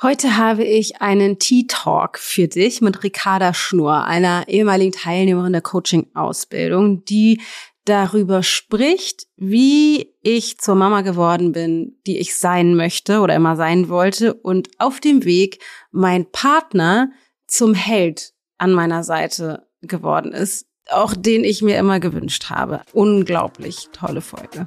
Heute habe ich einen Tea Talk für dich mit Ricarda Schnur, einer ehemaligen Teilnehmerin der Coaching-Ausbildung, die darüber spricht, wie ich zur Mama geworden bin, die ich sein möchte oder immer sein wollte und auf dem Weg mein Partner zum Held an meiner Seite geworden ist, auch den ich mir immer gewünscht habe. Unglaublich tolle Folge.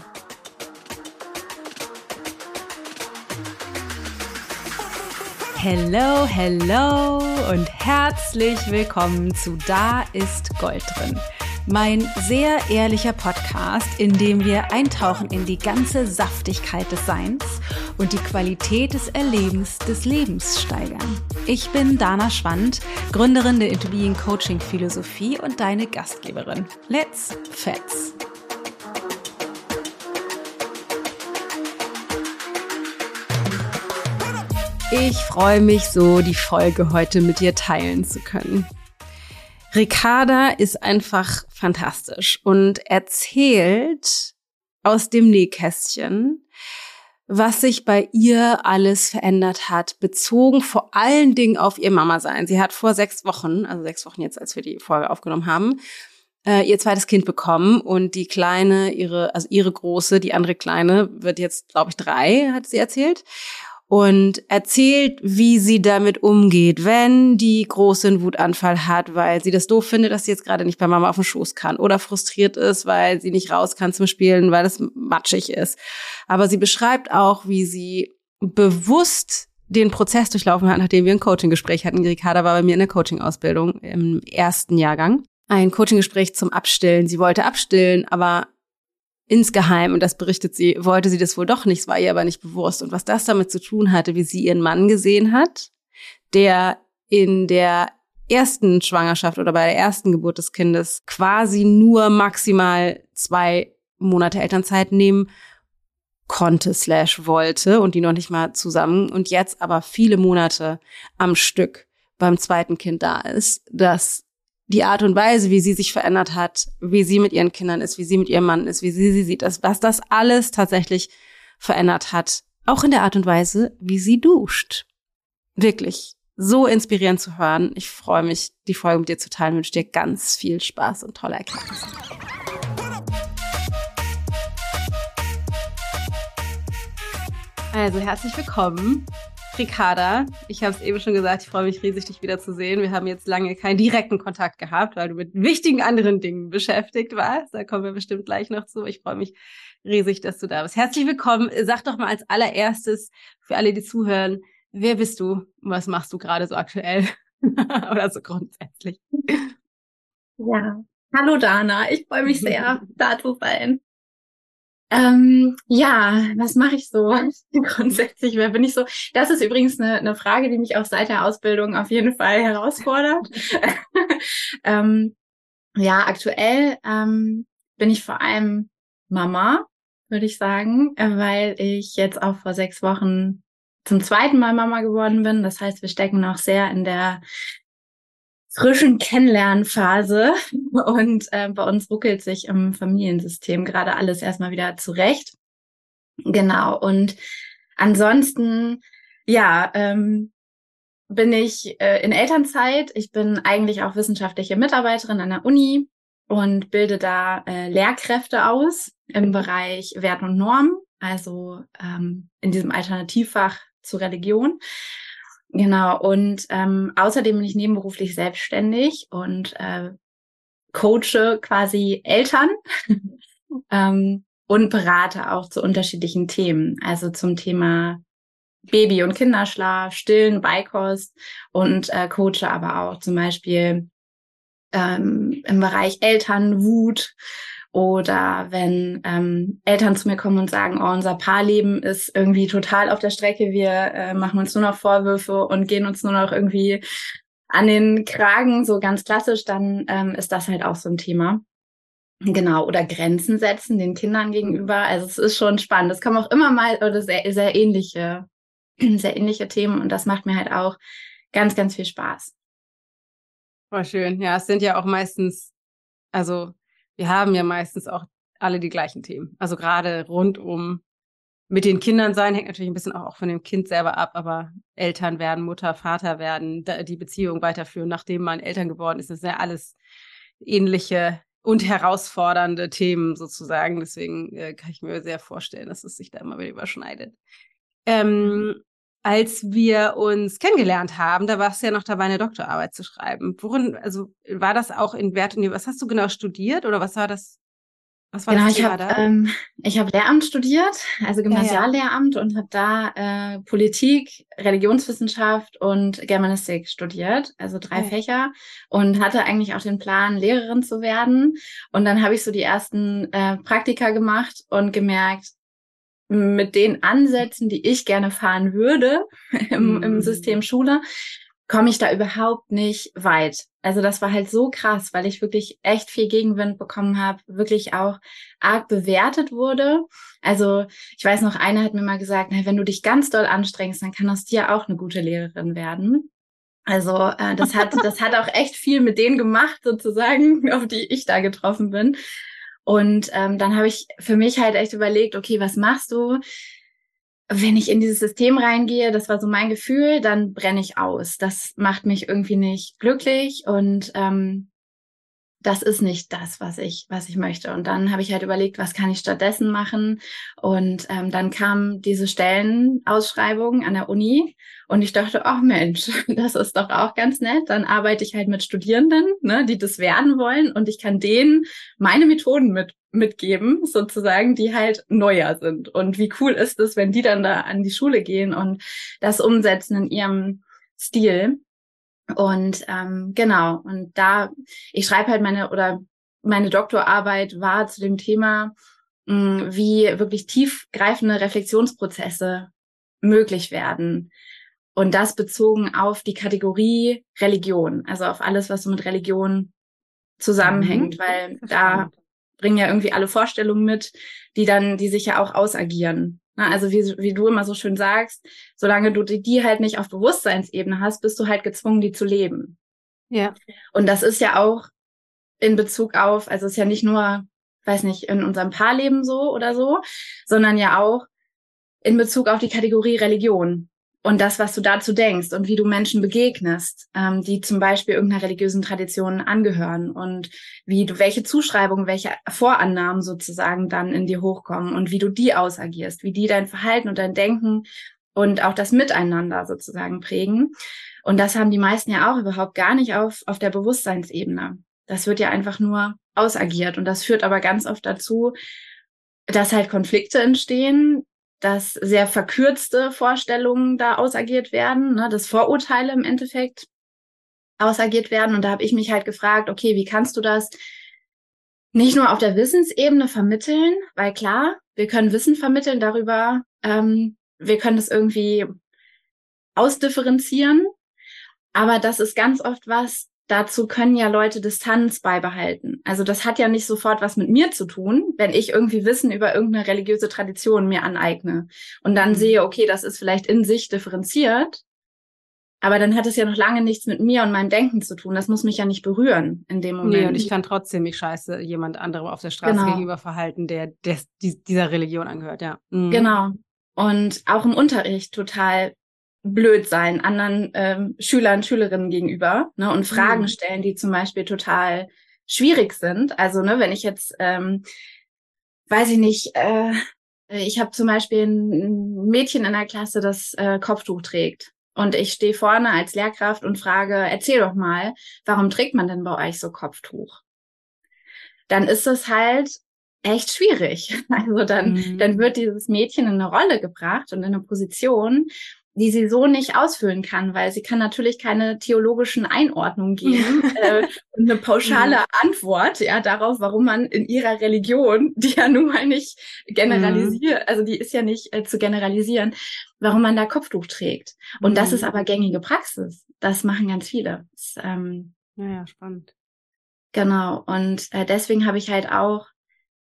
Hello, hello und herzlich willkommen zu Da ist Gold drin. Mein sehr ehrlicher Podcast, in dem wir eintauchen in die ganze Saftigkeit des Seins und die Qualität des Erlebens des Lebens steigern. Ich bin Dana Schwand, Gründerin der Into Being Coaching Philosophie und deine Gastgeberin. Let's Fets! Ich freue mich so, die Folge heute mit dir teilen zu können. Ricarda ist einfach fantastisch und erzählt aus dem Nähkästchen, was sich bei ihr alles verändert hat, bezogen vor allen Dingen auf ihr Mama-Sein. Sie hat vor sechs Wochen, also sechs Wochen jetzt, als wir die Folge aufgenommen haben, äh, ihr zweites Kind bekommen und die kleine, ihre, also ihre große, die andere kleine wird jetzt, glaube ich, drei, hat sie erzählt und erzählt, wie sie damit umgeht, wenn die Große einen Wutanfall hat, weil sie das doof findet, dass sie jetzt gerade nicht bei Mama auf dem Schoß kann oder frustriert ist, weil sie nicht raus kann zum Spielen, weil es matschig ist. Aber sie beschreibt auch, wie sie bewusst den Prozess durchlaufen hat, nachdem wir ein Coaching-Gespräch hatten. Ricarda war bei mir in der Coaching-Ausbildung im ersten Jahrgang. Ein Coaching-Gespräch zum Abstillen. Sie wollte abstillen, aber insgeheim, und das berichtet sie, wollte sie das wohl doch nicht, es war ihr aber nicht bewusst. Und was das damit zu tun hatte, wie sie ihren Mann gesehen hat, der in der ersten Schwangerschaft oder bei der ersten Geburt des Kindes quasi nur maximal zwei Monate Elternzeit nehmen konnte slash wollte und die noch nicht mal zusammen und jetzt aber viele Monate am Stück beim zweiten Kind da ist, dass die Art und Weise, wie sie sich verändert hat, wie sie mit ihren Kindern ist, wie sie mit ihrem Mann ist, wie sie sie sieht, dass, was das alles tatsächlich verändert hat. Auch in der Art und Weise, wie sie duscht. Wirklich so inspirierend zu hören. Ich freue mich, die Folge mit dir zu teilen. Wünsche dir ganz viel Spaß und tolle Erkenntnisse. Also herzlich willkommen Ricarda, ich habe es eben schon gesagt, ich freue mich riesig, dich wiederzusehen. Wir haben jetzt lange keinen direkten Kontakt gehabt, weil du mit wichtigen anderen Dingen beschäftigt warst. Da kommen wir bestimmt gleich noch zu. Ich freue mich riesig, dass du da bist. Herzlich willkommen. Sag doch mal als allererstes für alle, die zuhören, wer bist du und was machst du gerade so aktuell oder so grundsätzlich? Ja, hallo Dana, ich freue mich sehr, da zu sein. Ähm, ja, was mache ich so grundsätzlich? Wer bin ich so? Das ist übrigens eine, eine Frage, die mich auch seit der Ausbildung auf jeden Fall herausfordert. ähm, ja, aktuell ähm, bin ich vor allem Mama, würde ich sagen, weil ich jetzt auch vor sechs Wochen zum zweiten Mal Mama geworden bin. Das heißt, wir stecken noch sehr in der frischen Kennenlernphase und äh, bei uns ruckelt sich im Familiensystem gerade alles erstmal wieder zurecht. Genau. Und ansonsten, ja, ähm, bin ich äh, in Elternzeit. Ich bin eigentlich auch wissenschaftliche Mitarbeiterin an der Uni und bilde da äh, Lehrkräfte aus im Bereich Wert und Norm, also ähm, in diesem Alternativfach zur Religion. Genau, und ähm, außerdem bin ich nebenberuflich selbstständig und äh, coache quasi Eltern ähm, und berate auch zu unterschiedlichen Themen, also zum Thema Baby- und Kinderschlaf, Stillen, Beikost und äh, coache aber auch zum Beispiel ähm, im Bereich Elternwut oder wenn ähm, Eltern zu mir kommen und sagen, oh, unser Paarleben ist irgendwie total auf der Strecke, wir äh, machen uns nur noch Vorwürfe und gehen uns nur noch irgendwie an den Kragen, so ganz klassisch, dann ähm, ist das halt auch so ein Thema. Genau, oder Grenzen setzen den Kindern gegenüber. Also es ist schon spannend. Es kommen auch immer mal oder sehr, sehr ähnliche, sehr ähnliche Themen und das macht mir halt auch ganz, ganz viel Spaß. War schön. Ja, es sind ja auch meistens, also wir haben ja meistens auch alle die gleichen Themen. Also gerade rund um mit den Kindern sein hängt natürlich ein bisschen auch von dem Kind selber ab, aber Eltern werden, Mutter, Vater werden, die Beziehung weiterführen, nachdem man Eltern geworden ist, das sind ja alles ähnliche und herausfordernde Themen sozusagen. Deswegen äh, kann ich mir sehr vorstellen, dass es sich da immer wieder überschneidet. Ähm, als wir uns kennengelernt haben, da warst du ja noch dabei, eine Doktorarbeit zu schreiben. Worin, also war das auch in Wert und was hast du genau studiert oder was war das? Was war genau, das Thema ich habe ähm, ich habe Lehramt studiert, also Gymnasiallehramt ja, ja. und habe da äh, Politik, Religionswissenschaft und Germanistik studiert, also drei ja. Fächer und hatte eigentlich auch den Plan, Lehrerin zu werden. Und dann habe ich so die ersten äh, Praktika gemacht und gemerkt, mit den Ansätzen, die ich gerne fahren würde im, mm. im mhm. System Schule, komme ich da überhaupt nicht weit. Also das war halt so krass, weil ich wirklich echt viel Gegenwind bekommen habe, wirklich auch arg bewertet wurde. Also ich weiß noch, einer hat mir mal gesagt, na, wenn du dich ganz doll anstrengst, dann kann aus dir auch eine gute Lehrerin werden. Also äh, das hat das hat auch echt viel mit denen gemacht sozusagen, auf die ich da getroffen bin. Und ähm, dann habe ich für mich halt echt überlegt, okay, was machst du? Wenn ich in dieses System reingehe, das war so mein Gefühl, dann brenne ich aus. Das macht mich irgendwie nicht glücklich und ähm, das ist nicht das, was ich, was ich möchte. Und dann habe ich halt überlegt, was kann ich stattdessen machen? Und ähm, dann kam diese Stellenausschreibung an der Uni und ich dachte, ach Mensch, das ist doch auch ganz nett. Dann arbeite ich halt mit Studierenden, ne, die das werden wollen und ich kann denen meine Methoden mit mitgeben, sozusagen, die halt neuer sind. Und wie cool ist es, wenn die dann da an die Schule gehen und das umsetzen in ihrem Stil. Und ähm, genau, und da, ich schreibe halt meine oder meine Doktorarbeit war zu dem Thema, mh, hm, wie wirklich tiefgreifende Reflexionsprozesse möglich werden. Und das bezogen auf die Kategorie Religion, also auf alles, was so mit Religion zusammenhängt, mhm. weil da bringen ja irgendwie alle Vorstellungen mit, die dann, die sich ja auch ausagieren. Also wie, wie du immer so schön sagst, solange du die, die halt nicht auf Bewusstseinsebene hast, bist du halt gezwungen, die zu leben. Ja. Und das ist ja auch in Bezug auf, also ist ja nicht nur, weiß nicht, in unserem Paarleben so oder so, sondern ja auch in Bezug auf die Kategorie Religion und das, was du dazu denkst und wie du Menschen begegnest, ähm, die zum Beispiel irgendeiner religiösen Tradition angehören und wie du welche Zuschreibungen, welche Vorannahmen sozusagen dann in dir hochkommen und wie du die ausagierst, wie die dein Verhalten und dein Denken und auch das Miteinander sozusagen prägen. Und das haben die meisten ja auch überhaupt gar nicht auf, auf der Bewusstseinsebene. Das wird ja einfach nur ausagiert. Und das führt aber ganz oft dazu, dass halt Konflikte entstehen, dass sehr verkürzte Vorstellungen da ausagiert werden, ne, dass Vorurteile im Endeffekt ausagiert werden. Und da habe ich mich halt gefragt, okay, wie kannst du das nicht nur auf der Wissensebene vermitteln, weil klar, wir können Wissen vermitteln darüber, ähm, wir können es irgendwie ausdifferenzieren, aber das ist ganz oft was, dazu können ja Leute Distanz beibehalten. Also das hat ja nicht sofort was mit mir zu tun, wenn ich irgendwie Wissen über irgendeine religiöse Tradition mir aneigne und dann mhm. sehe, okay, das ist vielleicht in sich differenziert, aber dann hat es ja noch lange nichts mit mir und meinem Denken zu tun. Das muss mich ja nicht berühren in dem Moment. Nee, und ich kann trotzdem mich scheiße jemand anderem auf der Straße genau. gegenüber verhalten, der, der dieser Religion angehört, ja. Mhm. Genau. Und auch im Unterricht total blöd sein anderen ähm, Schülern, Schülerinnen gegenüber ne, und Fragen mhm. stellen, die zum Beispiel total schwierig sind. Also ne, wenn ich jetzt, ähm, weiß ich nicht, äh, ich habe zum Beispiel ein Mädchen in der Klasse, das äh, Kopftuch trägt. Und ich stehe vorne als Lehrkraft und frage, erzähl doch mal, warum trägt man denn bei euch so Kopftuch? Dann ist es halt echt schwierig. Also dann, mhm. dann wird dieses Mädchen in eine Rolle gebracht und in eine Position, die sie so nicht ausfüllen kann, weil sie kann natürlich keine theologischen Einordnungen geben äh, und eine pauschale mhm. Antwort ja darauf, warum man in ihrer Religion, die ja nun mal nicht generalisiert, mhm. also die ist ja nicht äh, zu generalisieren, warum man da Kopftuch trägt. Und mhm. das ist mhm. aber gängige Praxis. Das machen ganz viele. Das, ähm, ja, spannend. Genau. Und äh, deswegen habe ich halt auch,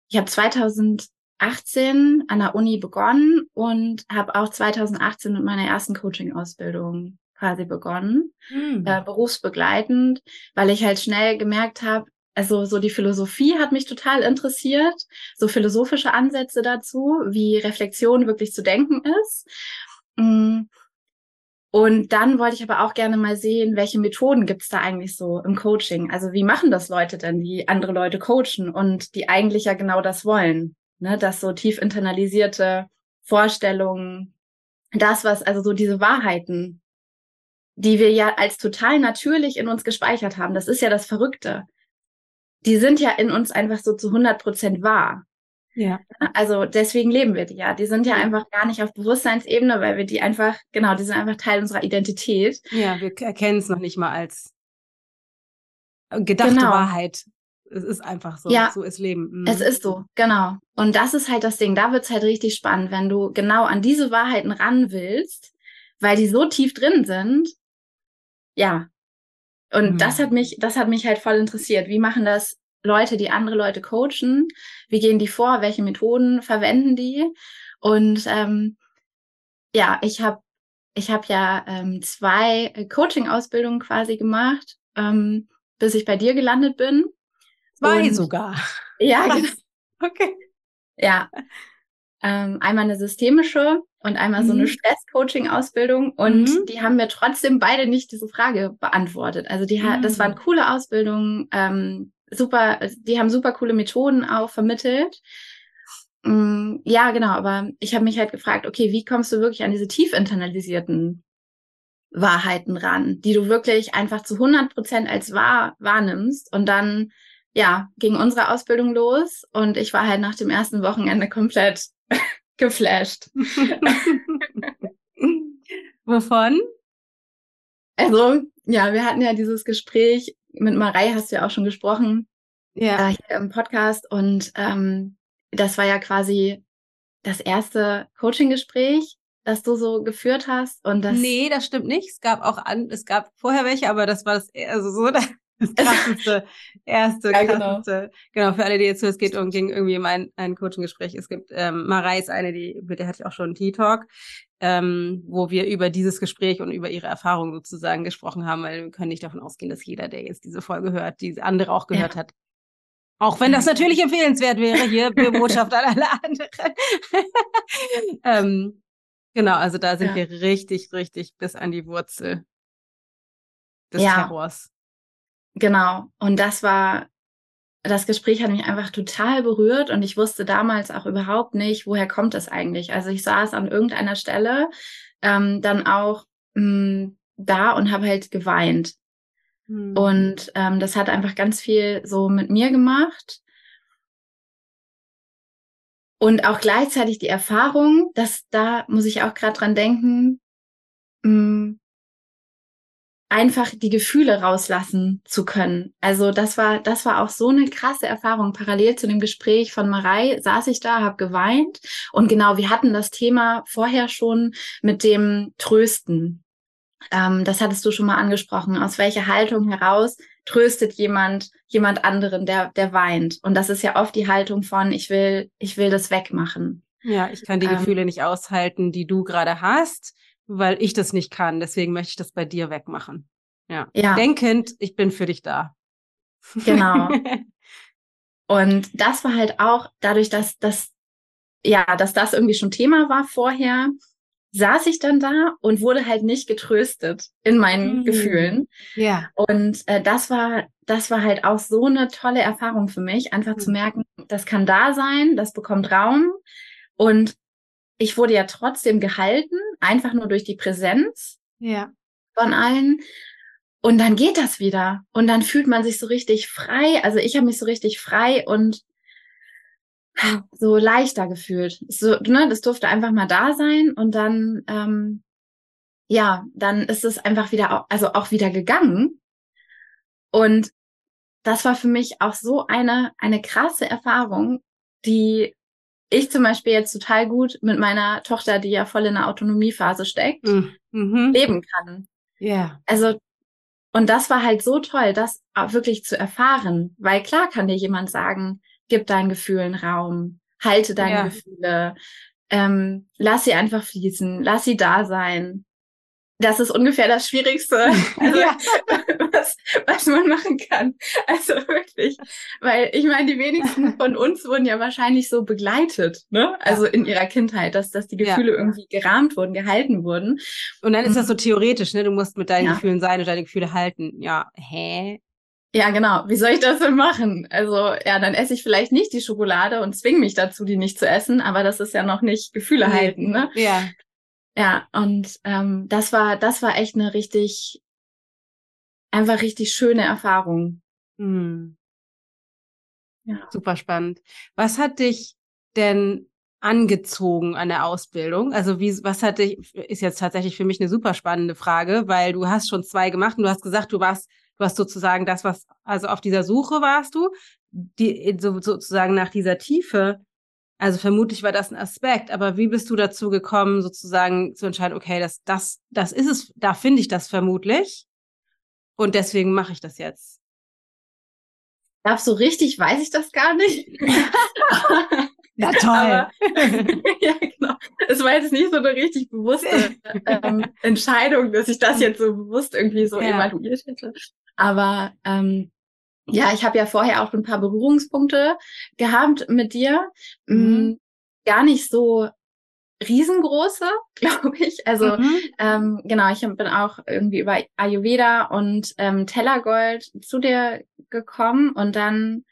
ich habe 2000 2018 an der Uni begonnen und habe auch 2018 mit meiner ersten Coaching-Ausbildung quasi begonnen, mhm. äh, berufsbegleitend, weil ich halt schnell gemerkt habe, also so die Philosophie hat mich total interessiert, so philosophische Ansätze dazu, wie Reflexion wirklich zu denken ist. Mm. Und dann wollte ich aber auch gerne mal sehen, welche Methoden gibt's da eigentlich so im Coaching? Also wie machen das Leute denn, die andere Leute coachen und die eigentlich ja genau das wollen? Ne, dass so tief internalisierte Vorstellungen, das, was, also so diese Wahrheiten, die wir ja als total natürlich in uns gespeichert haben, das ist ja das Verrückte. Die sind ja in uns einfach so zu 100 Prozent wahr. Ja. Also deswegen leben wir die ja. Die sind ja, ja, einfach gar nicht auf Bewusstseinsebene, weil wir die einfach, genau, die sind einfach Teil unserer Identität. Ja, wir erkennen es noch nicht mal als gedachte genau. Wahrheit. Es ist einfach so. Ja, so ist Leben. Mhm. Es ist so, genau. Und das ist halt das Ding. Da wird's halt richtig spannend, wenn du genau an diese Wahrheiten ran willst, weil die so tief drin sind. Ja. Und mhm. das hat mich, das hat mich halt voll interessiert. Wie machen das Leute, die andere Leute coachen? Wie gehen die vor? Welche Methoden verwenden die? Und ähm, ja, ich habe ich hab ja ähm, zwei Coaching-Ausbildungen quasi gemacht, ähm, bis ich bei dir gelandet bin. Zwei Und, sogar. Ja, genau. Okay. Ja. Ähm, einmal eine systemische und einmal mhm. so eine mhm. Stress-Coaching-Ausbildung. Und mhm. die haben mir trotzdem beide nicht diese Frage beantwortet. Also die mhm. das waren coole Ausbildungen, ähm, super, die haben super coole Methoden auch vermittelt. Mm, ja, genau, aber ich habe mich halt gefragt, okay, wie kommst du wirklich an diese tief internalisierten Wahrheiten ran, die du wirklich einfach zu 100 Prozent als wahr wahrnimmst und dann, ja, ging unsere Ausbildung los und ich war halt nach dem ersten Wochenende komplett geflasht. Wovon? Also, ja, wir hatten ja dieses Gespräch mit Marei hast du ja auch schon gesprochen. Ja. Äh, hier im Podcast. Und ähm, das war ja quasi das erste Coaching-Gespräch, das du so geführt hast. Und das nee, das stimmt nicht. Es gab auch an, es gab vorher welche, aber das war das also so das krasseste, erste, ja, genau. krasseste. Genau. genau, für alle, die jetzt hören, es geht um ging irgendwie um ein, ein Coaching-Gespräch. Es gibt ähm, Marei ist eine, die, mit der hatte ich auch schon einen Tea-Talk ähm, wo wir über dieses Gespräch und über ihre Erfahrungen sozusagen gesprochen haben, weil wir können nicht davon ausgehen, dass jeder, der jetzt diese Folge hört, diese andere auch gehört ja. hat. Auch wenn das natürlich empfehlenswert wäre, hier Botschaft an alle anderen. ähm, genau, also da sind ja. wir richtig, richtig bis an die Wurzel des ja. Terrors. Genau. Und das war das Gespräch hat mich einfach total berührt und ich wusste damals auch überhaupt nicht, woher kommt es eigentlich. Also ich saß an irgendeiner Stelle ähm, dann auch mh, hm, da und habe halt geweint. Mhm. Und ähm, das hat einfach ganz viel so mit mir gemacht. Und auch gleichzeitig die Erfahrung, dass da muss ich auch gerade dran denken, mh, hm, einfach die Gefühle rauslassen zu können. Also das war, das war auch so eine krasse Erfahrung. Parallel zu dem Gespräch von Marei saß ich da, habe geweint und genau, wir hatten das Thema vorher schon mit dem Trösten. Ähm, das hattest du schon mal angesprochen. Aus welcher Haltung heraus tröstet jemand jemand anderen, der der weint? Und das ist ja oft die Haltung von ich will ich will das wegmachen. Ja, ich kann die ähm, Gefühle nicht aushalten, die du gerade hast weil ich das nicht kann. Deswegen möchte ich das bei dir wegmachen. Ja. ja. Denkend, ich bin für dich da. Genau. Und das war halt auch dadurch, dass das, ja, dass das irgendwie schon Thema war vorher, saß ich dann da und wurde halt nicht getröstet in meinen mhm. Gefühlen. Ja. Und äh, das war, das war halt auch so eine tolle Erfahrung für mich, einfach mhm. zu merken, das kann da sein, das bekommt Raum und ich wurde ja trotzdem gehalten, einfach nur durch die Präsenz ja. von allen. Und dann geht das wieder. Und dann fühlt man sich so richtig frei. Also ich habe mich so richtig frei und so leichter gefühlt. So, ne, das durfte einfach mal da sein und dann, ähm, ja, dann ist es einfach wieder, also auch wieder gegangen. Und das war für mich auch so eine, eine krasse Erfahrung, die ich zum Beispiel jetzt total gut mit meiner Tochter, die ja voll in der Autonomiephase steckt, mm, mhm. leben kann. Ja. Yeah. Also, und das war halt so toll, das wirklich zu erfahren, weil klar kann dir jemand sagen, gib deinen Gefühlen Raum, halte deine ja. Gefühle, ähm, lass sie einfach fließen, lass sie da sein. Das ist ungefähr das Schwierigste, also, ja. was, was man machen kann. Also wirklich. Weil ich meine, die wenigsten von uns wurden ja wahrscheinlich so begleitet, ne? Also ja. in ihrer Kindheit, dass, dass die Gefühle ja. irgendwie gerahmt wurden, gehalten wurden. Und dann ist das so mhm. theoretisch, ne? Du musst mit deinen Gefühlen sein und deine Gefühle halten. Ja, hä? Ja, genau. Wie soll ich das denn machen? Also, ja, dann esse ich vielleicht nicht die Schokolade und zwinge mich dazu, die nicht zu essen, aber das ist ja noch nicht Gefühle nee. halten, ne? Ja. Ja, und ähm, das war, das war echt eine richtig, einfach richtig schöne Erfahrung. Hm. Ja. Super spannend. Was hat dich denn angezogen an der Ausbildung? Also wie, was hat dich, ist jetzt tatsächlich für mich eine super spannende Frage, weil du hast schon zwei gemacht und du hast gesagt, du warst, du hast sozusagen das, was, also auf dieser Suche warst du, die, so, sozusagen nach dieser Tiefe. Also vermutlich war das ein Aspekt, aber wie bist du dazu gekommen, sozusagen zu entscheiden, okay, das, das, das ist es, da finde ich das vermutlich und deswegen mache ich das jetzt. Ich glaube, so richtig weiß ich das gar nicht. Na toll. Aber, ja, genau. Es war jetzt nicht so eine richtig bewusste ähm, Entscheidung, dass ich das jetzt so bewusst irgendwie so ja. evaluiert hätte. Aber ähm, ja, ich habe ja vorher auch ein paar Berührungspunkte gehabt mit dir. Mhm. Gar nicht so riesengroße, glaube ich. Also mhm. ähm, genau, ich bin auch irgendwie über Ayurveda und ähm, Tellergold zu dir gekommen und dann,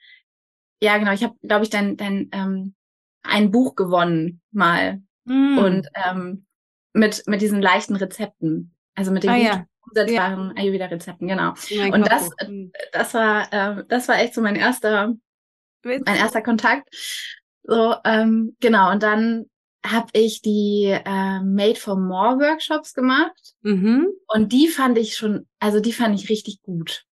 ja genau, ich habe, glaube ich, dein, dein ähm, ein Buch gewonnen mal mhm. und ähm, mit mit diesen leichten Rezepten, also mit den ah, ja umsetzbaren ja. Ayurveda-Rezepten, genau. Mein und das, hm. das war, äh, das war echt so mein erster, Witz. mein erster Kontakt. So, ähm, genau. Und dann habe ich die äh, Made for More Workshops gemacht. Mhm. Und die fand ich schon, also die fand ich richtig gut.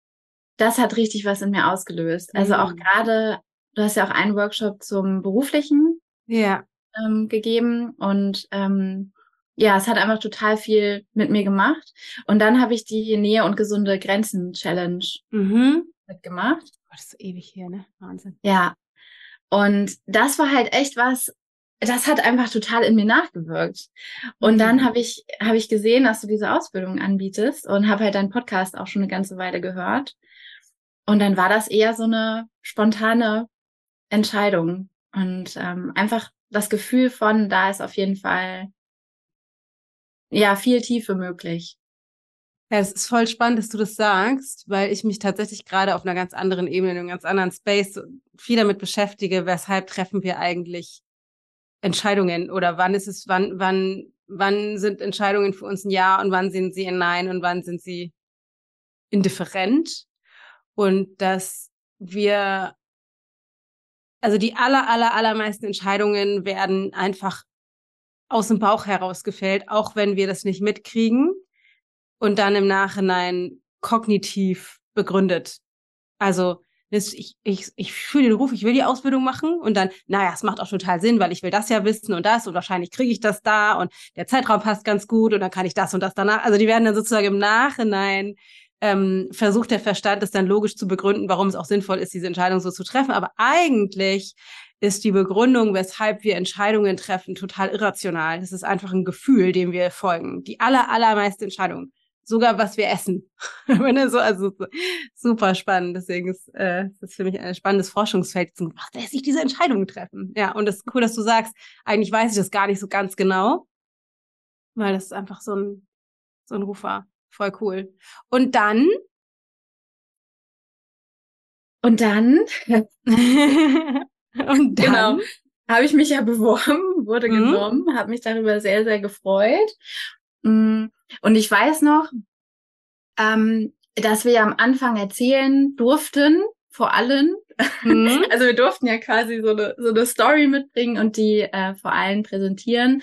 Das hat richtig was in mir ausgelöst. Also mhm. auch gerade, du hast ja auch einen Workshop zum beruflichen ja. ähm, gegeben und ähm, ja, es hat einfach total viel mit mir gemacht. Und dann habe ich die Nähe und gesunde Grenzen Challenge mhm. mitgemacht. Oh, das ist ewig hier, ne? Wahnsinn. Ja. Und das war halt echt was, das hat einfach total in mir nachgewirkt. Und mhm. dann habe ich, habe ich gesehen, dass du diese Ausbildung anbietest und habe halt deinen Podcast auch schon eine ganze Weile gehört. Und dann war das eher so eine spontane Entscheidung. Und ähm, einfach das Gefühl von, da ist auf jeden Fall ja, viel Tiefe möglich. Ja, es ist voll spannend, dass du das sagst, weil ich mich tatsächlich gerade auf einer ganz anderen Ebene, in einem ganz anderen Space viel damit beschäftige, weshalb treffen wir eigentlich Entscheidungen oder wann ist es, wann, wann, wann sind Entscheidungen für uns ein Ja und wann sind sie ein Nein und wann sind sie indifferent und dass wir, also die aller, aller, allermeisten Entscheidungen werden einfach aus dem Bauch heraus gefällt, auch wenn wir das nicht mitkriegen und dann im Nachhinein kognitiv begründet. Also ich, ich, ich fühle den Ruf, ich will die Ausbildung machen und dann, naja, es macht auch total Sinn, weil ich will das ja wissen und das und wahrscheinlich kriege ich das da und der Zeitraum passt ganz gut und dann kann ich das und das danach. Also die werden dann sozusagen im Nachhinein ähm, versucht der Verstand, es dann logisch zu begründen, warum es auch sinnvoll ist, diese Entscheidung so zu treffen. Aber eigentlich ist die Begründung, weshalb wir Entscheidungen treffen, total irrational. Das ist einfach ein Gefühl, dem wir folgen. Die aller, allermeiste Entscheidung. Sogar was wir essen. so, also super spannend. Deswegen ist äh, das für mich ein spannendes Forschungsfeld. Was lässt sich diese Entscheidungen treffen? Ja, und das ist cool, dass du sagst, eigentlich weiß ich das gar nicht so ganz genau. Weil das ist einfach so ein, so ein Rufer. Voll cool. Und dann und dann Und dann genau, habe ich mich ja beworben, wurde mhm. genommen, habe mich darüber sehr, sehr gefreut. Mm, und ich weiß noch, ähm, dass wir ja am Anfang erzählen durften, vor allen. Mhm. Also wir durften ja quasi so eine, so eine Story mitbringen und die äh, vor allen präsentieren.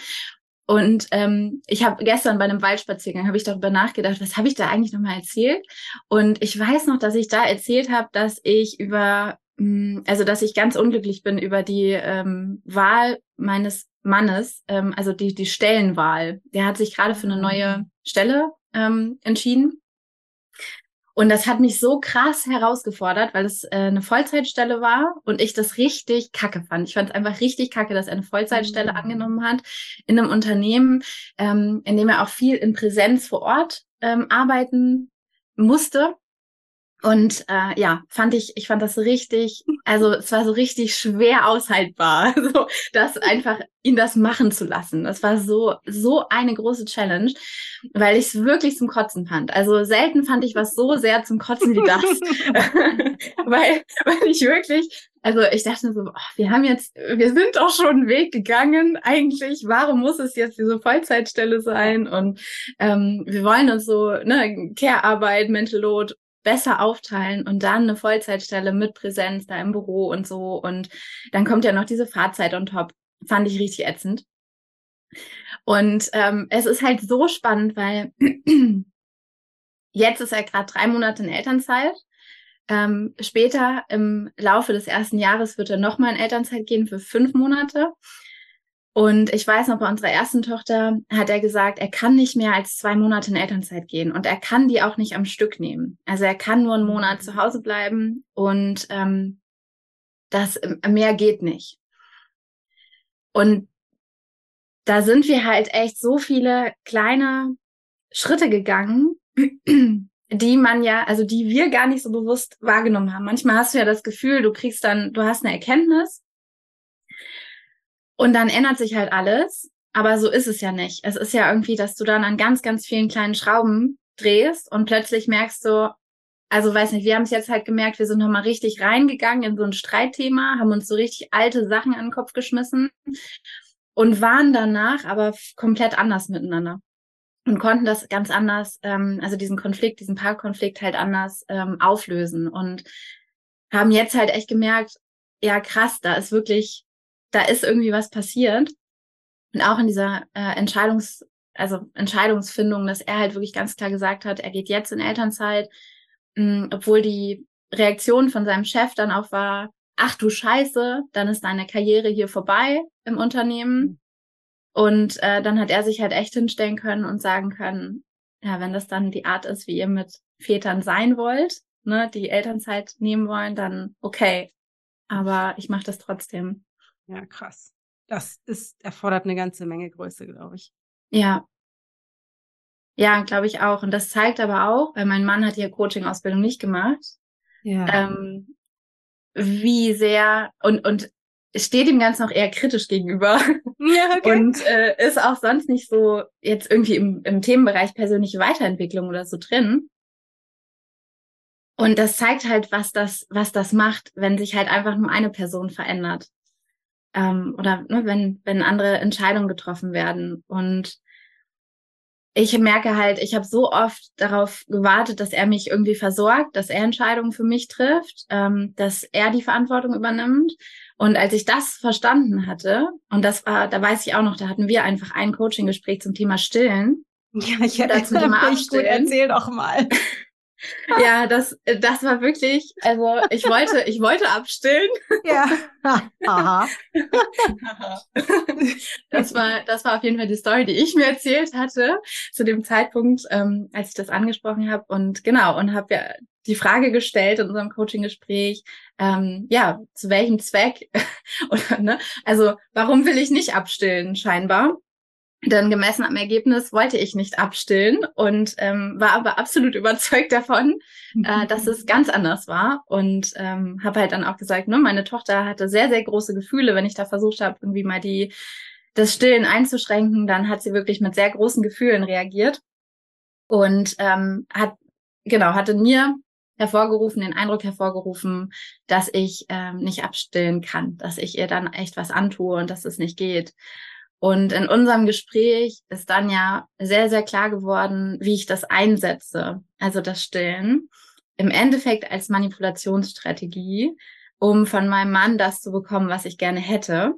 Und ähm, ich habe gestern bei einem Waldspaziergang habe ich darüber nachgedacht, was habe ich da eigentlich nochmal erzählt? Und ich weiß noch, dass ich da erzählt habe, dass ich über also dass ich ganz unglücklich bin über die ähm, Wahl meines Mannes, ähm, also die, die Stellenwahl. Der hat sich gerade für eine neue Stelle ähm, entschieden. Und das hat mich so krass herausgefordert, weil es äh, eine Vollzeitstelle war und ich das richtig kacke fand. Ich fand es einfach richtig kacke, dass er eine Vollzeitstelle mhm. angenommen hat in einem Unternehmen, ähm, in dem er auch viel in Präsenz vor Ort ähm, arbeiten musste. Und äh, ja, fand ich, ich fand das richtig, also es war so richtig schwer aushaltbar, so das einfach ihn das machen zu lassen. Das war so so eine große Challenge, weil ich es wirklich zum Kotzen fand. Also selten fand ich was so sehr zum Kotzen wie das, weil weil ich wirklich, also ich dachte so, oh, wir haben jetzt, wir sind doch schon einen Weg gegangen. Eigentlich, warum muss es jetzt diese Vollzeitstelle sein? Und ähm, wir wollen uns so ne Care-Arbeit, Mental Load besser aufteilen und dann eine Vollzeitstelle mit Präsenz da im Büro und so. Und dann kommt ja noch diese Fahrzeit on top. Fand ich richtig ätzend. Und ähm, es ist halt so spannend, weil jetzt ist er gerade drei Monate in Elternzeit. Ähm, später im Laufe des ersten Jahres wird er nochmal in Elternzeit gehen für fünf Monate. Und ich weiß noch, bei unserer ersten Tochter hat er gesagt, er kann nicht mehr als zwei Monate in Elternzeit gehen und er kann die auch nicht am Stück nehmen. Also er kann nur einen Monat zu Hause bleiben und ähm, das äh, mehr geht nicht. Und da sind wir halt echt so viele kleine Schritte gegangen, die man ja, also die wir gar nicht so bewusst wahrgenommen haben. Manchmal hast du ja das Gefühl, du kriegst dann, du hast eine Erkenntnis und dann ändert sich halt alles. Aber so ist es ja nicht. Es ist ja irgendwie, dass du dann an ganz, ganz vielen kleinen Schrauben drehst und plötzlich merkst du, also weiß nicht, wir haben es jetzt halt gemerkt, wir sind nochmal richtig reingegangen in so ein Streitthema, haben uns so richtig alte Sachen an den Kopf geschmissen und waren danach aber komplett anders miteinander und konnten das ganz anders, ähm, also diesen Konflikt, diesen Paarkonflikt halt anders ähm, auflösen und haben jetzt halt echt gemerkt, ja krass, da ist wirklich da ist irgendwie was passiert. Und auch in dieser äh, Entscheidungs, also Entscheidungsfindung, dass er halt wirklich ganz klar gesagt hat, er geht jetzt in Elternzeit, mh, obwohl die Reaktion von seinem Chef dann auch war, ach du Scheiße, dann ist deine Karriere hier vorbei im Unternehmen. Mhm. Und äh, dann hat er sich halt echt hinstellen können und sagen können, ja, wenn das dann die Art ist, wie ihr mit Vätern sein wollt, ne, die Elternzeit nehmen wollen, dann okay. Aber ich mache das trotzdem. Ja, krass. Das ist, erfordert eine ganze Menge Größe, glaube ich. Ja. Ja, glaube ich auch. Und das zeigt aber auch, weil mein Mann hat ja Coaching-Ausbildung nicht gemacht, ja. ähm, wie sehr und, und steht dem Ganzen auch eher kritisch gegenüber. Ja, okay. Und äh, ist auch sonst nicht so jetzt irgendwie im, im Themenbereich persönliche Weiterentwicklung oder so drin. Und das zeigt halt, was das, was das macht, wenn sich halt einfach nur eine Person verändert ähm, oder ne, wenn, wenn andere Entscheidungen getroffen werden. Und ich merke halt, ich habe so oft darauf gewartet, dass er mich irgendwie versorgt, dass er Entscheidungen für mich trifft, ähm, dass er die Verantwortung übernimmt. Und als ich das verstanden hatte, und das war, da weiß ich auch noch, da hatten wir einfach ein Coaching-Gespräch zum Thema Stillen. Ja, ich hätte zum Thema mich gut, erzähl doch mal. ja, das, das war wirklich, also ich wollte, ich wollte abstillen. Ja. Aha. das war, das war auf jeden Fall die Story, die ich mir erzählt hatte zu dem Zeitpunkt, ähm, als ich das angesprochen habe. Und genau, und habe ja die Frage gestellt in unserem Coaching-Gespräch, ähm, ja, zu welchem Zweck oder ne, also warum will ich nicht abstillen, scheinbar. Denn gemessen am Ergebnis wollte ich nicht abstillen und ähm, war aber absolut überzeugt davon, äh, dass es ganz anders war. Und ähm, habe halt dann auch gesagt, ne, meine Tochter hatte sehr, sehr große Gefühle, wenn ich da versucht habe, irgendwie mal die das Stillen einzuschränken, dann hat sie wirklich mit sehr großen Gefühlen reagiert und ähm, hat genau hatte mir hervorgerufen, den Eindruck hervorgerufen, dass ich ähm, nicht abstillen kann, dass ich ihr dann echt was antue und dass es nicht geht. Und in unserem Gespräch ist dann ja sehr, sehr klar geworden, wie ich das einsetze, also das Stillen, im Endeffekt als Manipulationsstrategie, um von meinem Mann das zu bekommen, was ich gerne hätte,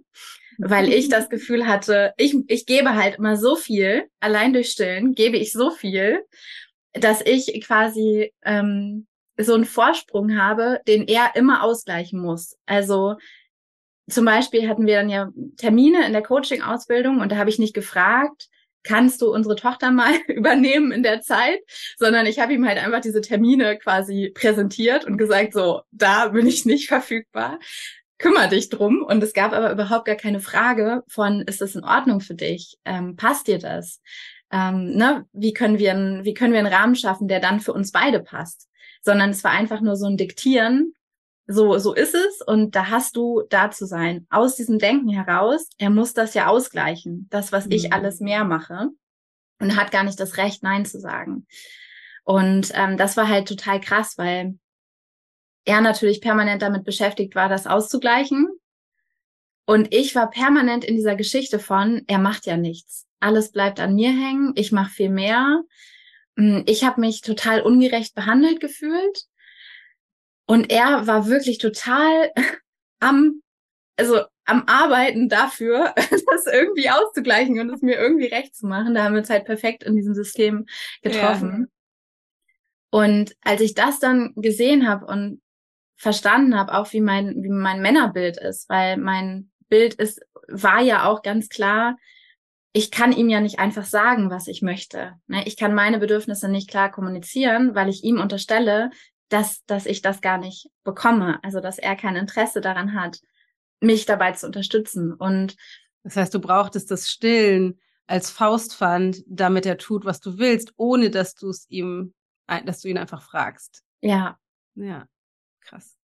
weil ich das Gefühl hatte, ich, ich gebe halt immer so viel, allein durch Stillen gebe ich so viel, dass ich quasi ähm, so einen Vorsprung habe, den er immer ausgleichen muss. Also zum Beispiel hatten wir dann ja Termine in der Coaching-Ausbildung und da habe ich nicht gefragt, kannst du unsere Tochter mal übernehmen in der Zeit, sondern ich habe ihm halt einfach diese Termine quasi präsentiert und gesagt, so, da bin ich nicht verfügbar. Kümmer dich drum. Und es gab aber überhaupt gar keine Frage von, ist das in Ordnung für dich? Ähm, passt dir das? Ähm, ne? Wie können wir, wie können wir einen Rahmen schaffen, der dann für uns beide passt? Sondern es war einfach nur so ein Diktieren. So, so ist es. Und da hast du da zu sein. Aus diesem Denken heraus, er muss das ja ausgleichen. Das, was mhm. ich alles mehr mache. Und hat gar nicht das Recht, Nein zu sagen. Und ähm, das war halt total krass, weil er natürlich permanent damit beschäftigt war, das auszugleichen. Und ich war permanent in dieser Geschichte von, er macht ja nichts. Alles bleibt an mir hängen, ich mache viel mehr. Hm, ich habe mich total ungerecht behandelt gefühlt. Und er war wirklich total am, also am Arbeiten dafür, das irgendwie auszugleichen und es mir irgendwie recht zu machen. Da haben wir uns halt perfekt in diesem System getroffen. Ja. Und als ich das dann gesehen habe und verstanden habe, auch wie mein, wie mein Männerbild ist, weil mein Bild ist, war ja auch ganz klar, ich kann ihm ja nicht einfach sagen, was ich möchte. Ne? Ich kann meine Bedürfnisse nicht klar kommunizieren, weil ich ihm unterstelle, dass, dass ich das gar nicht bekomme. Also, dass er kein Interesse daran hat, mich dabei zu unterstützen. Und das heißt, du brauchtest das Stillen als Faustpfand, damit er tut, was du willst, ohne dass du es ihm, dass du ihn einfach fragst. Ja. Ja. Krass.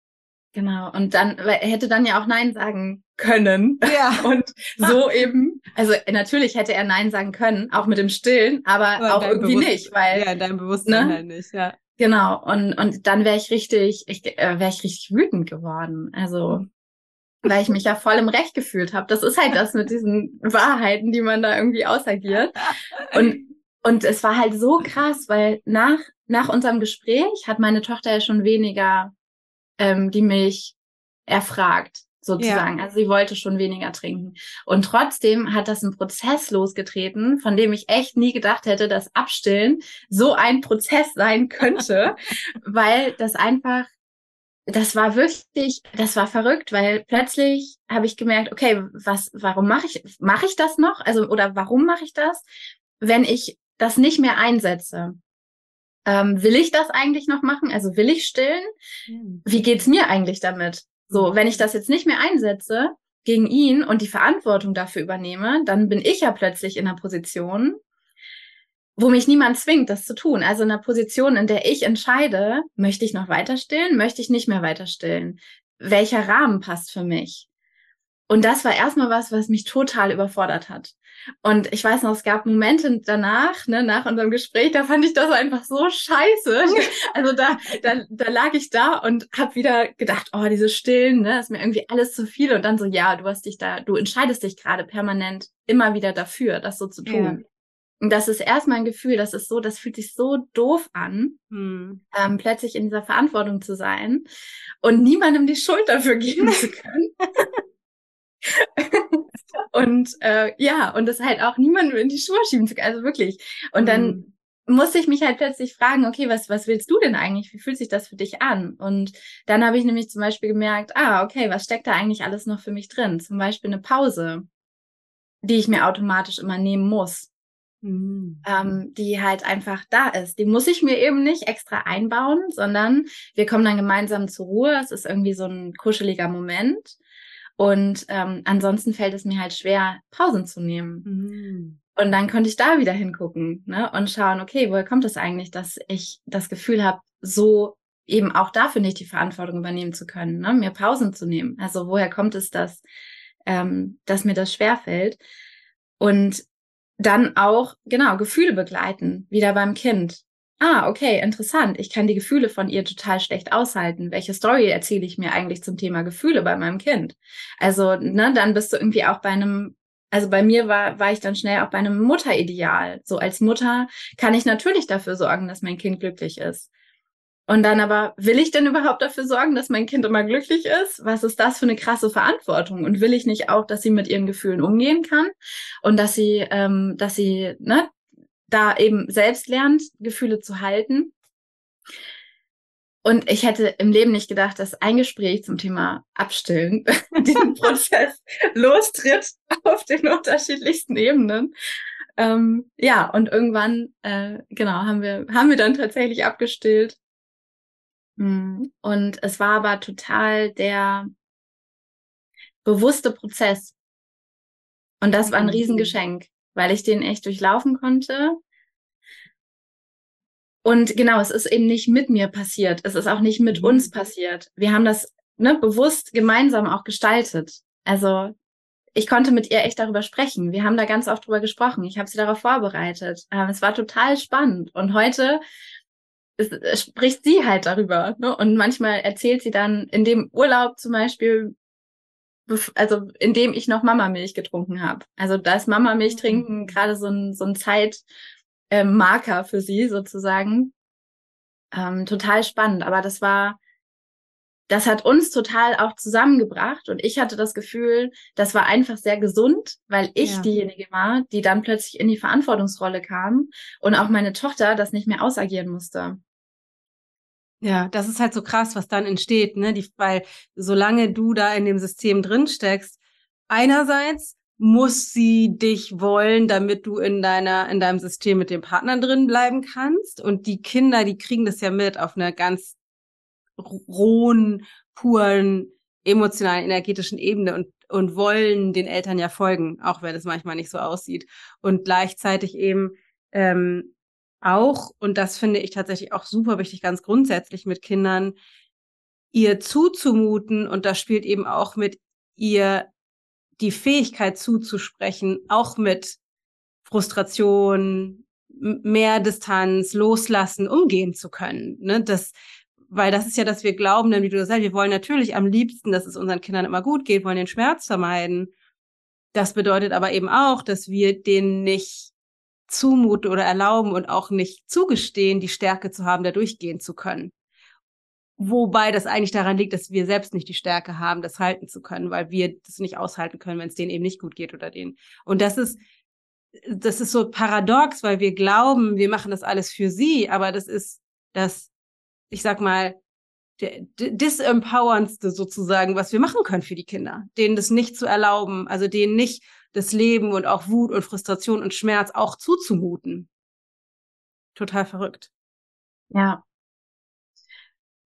Genau. Und dann, er hätte dann ja auch Nein sagen können. Ja. Und so eben, also natürlich hätte er Nein sagen können, auch mit dem Stillen, aber, aber auch irgendwie Bewusst nicht, weil. Ja, dein Bewusstsein ne? halt nicht, ja. Genau. Und, und dann wäre ich richtig, ich, äh, wäre ich richtig wütend geworden. Also, weil ich mich ja voll im Recht gefühlt habe. Das ist halt das mit diesen Wahrheiten, die man da irgendwie ausagiert. Und, und es war halt so krass, weil nach, nach unserem Gespräch hat meine Tochter ja schon weniger ähm, die Milch erfragt, sozusagen. Ja. Also sie wollte schon weniger trinken. Und trotzdem hat das ein Prozess losgetreten, von dem ich echt nie gedacht hätte, dass Abstillen so ein Prozess sein könnte, weil das einfach das war wirklich, das war verrückt, weil plötzlich habe ich gemerkt, okay, was, warum mache ich, mache ich das noch? Also, oder warum mache ich das, wenn ich das nicht mehr einsetze? ähm, will ich das eigentlich noch machen? Also will ich stillen? Mhm. Wie geht's mir eigentlich damit? So, wenn ich das jetzt nicht mehr einsetze gegen ihn und die Verantwortung dafür übernehme, dann bin ich ja plötzlich in einer Position, wo mich niemand zwingt, das zu tun. Also in einer Position, in der ich entscheide, möchte ich noch weiter stillen, möchte ich nicht mehr weiter stillen? Welcher Rahmen passt für mich? Und das war erstmal was, was mich total überfordert hat. Und ich weiß noch, es gab Momente danach, ne, nach unserem Gespräch, da fand ich das einfach so scheiße. Also da, da, da lag ich da und habe wieder gedacht, oh, diese Stillen, ne, ist mir irgendwie alles zu viel. Und dann so, ja, du hast dich da, du entscheidest dich gerade permanent immer wieder dafür, das so zu tun. Ja. Und das ist erstmal ein Gefühl, das ist so, das fühlt sich so doof an, hm. ähm, plötzlich in dieser Verantwortung zu sein und niemandem die Schuld dafür geben zu können. und äh, ja, und das halt auch niemandem in die Schuhe schieben zu können. Also wirklich. Und dann mhm. musste ich mich halt plötzlich fragen, okay, was, was willst du denn eigentlich? Wie fühlt sich das für dich an? Und dann habe ich nämlich zum Beispiel gemerkt, ah, okay, was steckt da eigentlich alles noch für mich drin? Zum Beispiel eine Pause, die ich mir automatisch immer nehmen muss. Mhm. Ähm, die halt einfach da ist. Die muss ich mir eben nicht extra einbauen, sondern wir kommen dann gemeinsam zur Ruhe. Es ist irgendwie so ein kuscheliger Moment. Und ähm, ansonsten fällt es mir halt schwer, Pausen zu nehmen. Mhm. Und dann konnte ich da wieder hingucken ne? und schauen, okay, woher kommt es das eigentlich, dass ich das Gefühl habe, so eben auch dafür nicht die Verantwortung übernehmen zu können, ne? mir Pausen zu nehmen. Also woher kommt es, dass, ähm, dass mir das schwerfällt? Und dann auch, genau, Gefühle begleiten, wieder beim Kind ah, okay, interessant, ich kann die Gefühle von ihr total schlecht aushalten. Welche Story erzähle ich mir eigentlich zum Thema Gefühle bei meinem Kind? Also, ne, dann bist du irgendwie auch bei einem also bei mir war, war ich dann schnell auch bei einem Mutterideal. So als Mutter kann ich natürlich dafür sorgen, dass mein Kind glücklich ist. Und dann aber, will ich denn überhaupt dafür sorgen, dass mein Kind immer glücklich ist? Was ist das für eine krasse Verantwortung? Und will ich nicht auch, dass sie mit ihren Gefühlen umgehen kann und dass sie, ähm, dass sie ne, da eben selbst lernt, Gefühle zu halten. Und ich hätte im Leben nicht gedacht, dass ein Gespräch zum Thema Abstillen diesen Prozess lostritt auf den unterschiedlichsten Ebenen. ähm, ja, und irgendwann, äh, genau, haben wir, haben wir dann tatsächlich abgestillt. Hm, und es war aber total der bewusste Prozess. Und das war ein mhm. Riesengeschenk, weil ich den echt durchlaufen konnte. Und genau, es ist eben nicht mit mir passiert. Es ist auch nicht mit mhm. uns passiert. Wir haben das ne, bewusst gemeinsam auch gestaltet. Also ich konnte mit ihr echt darüber sprechen. Wir haben da ganz oft drüber gesprochen. Ich habe sie darauf vorbereitet. Ähm, es war total spannend. Und heute ist, spricht sie halt darüber. Ne? Und manchmal erzählt sie dann in dem Urlaub zum Beispiel, also in dem ich noch Mamamilch getrunken habe. Also da ist Mamamilch mhm. trinken gerade so ein, so ein Zeitmarker äh, für sie sozusagen. Ähm, total spannend. Aber das war das hat uns total auch zusammengebracht und ich hatte das Gefühl, das war einfach sehr gesund, weil ich ja. diejenige war, die dann plötzlich in die Verantwortungsrolle kam und auch meine Tochter das nicht mehr ausagieren musste. Ja, das ist halt so krass, was dann entsteht, ne? Die, weil solange du da in dem System drin steckst, einerseits muss sie dich wollen, damit du in deiner in deinem System mit dem Partner drin bleiben kannst und die Kinder, die kriegen das ja mit auf einer ganz rohen, puren, emotionalen, energetischen Ebene und, und wollen den Eltern ja folgen, auch wenn es manchmal nicht so aussieht. Und gleichzeitig eben ähm, auch, und das finde ich tatsächlich auch super wichtig, ganz grundsätzlich mit Kindern, ihr zuzumuten, und das spielt eben auch mit ihr die Fähigkeit zuzusprechen, auch mit Frustration, mehr Distanz, loslassen, umgehen zu können. Ne? Das, weil das ist ja, dass wir glauben, denn wie du sagst, wir wollen natürlich am liebsten, dass es unseren Kindern immer gut geht, wollen den Schmerz vermeiden. Das bedeutet aber eben auch, dass wir denen nicht zumuten oder erlauben und auch nicht zugestehen, die Stärke zu haben, da durchgehen zu können. Wobei das eigentlich daran liegt, dass wir selbst nicht die Stärke haben, das halten zu können, weil wir das nicht aushalten können, wenn es denen eben nicht gut geht oder denen. Und das ist, das ist so paradox, weil wir glauben, wir machen das alles für sie, aber das ist das ich sag mal, disempowerndste sozusagen, was wir machen können für die Kinder, denen das nicht zu erlauben, also denen nicht das Leben und auch Wut und Frustration und Schmerz auch zuzumuten. Total verrückt. Ja.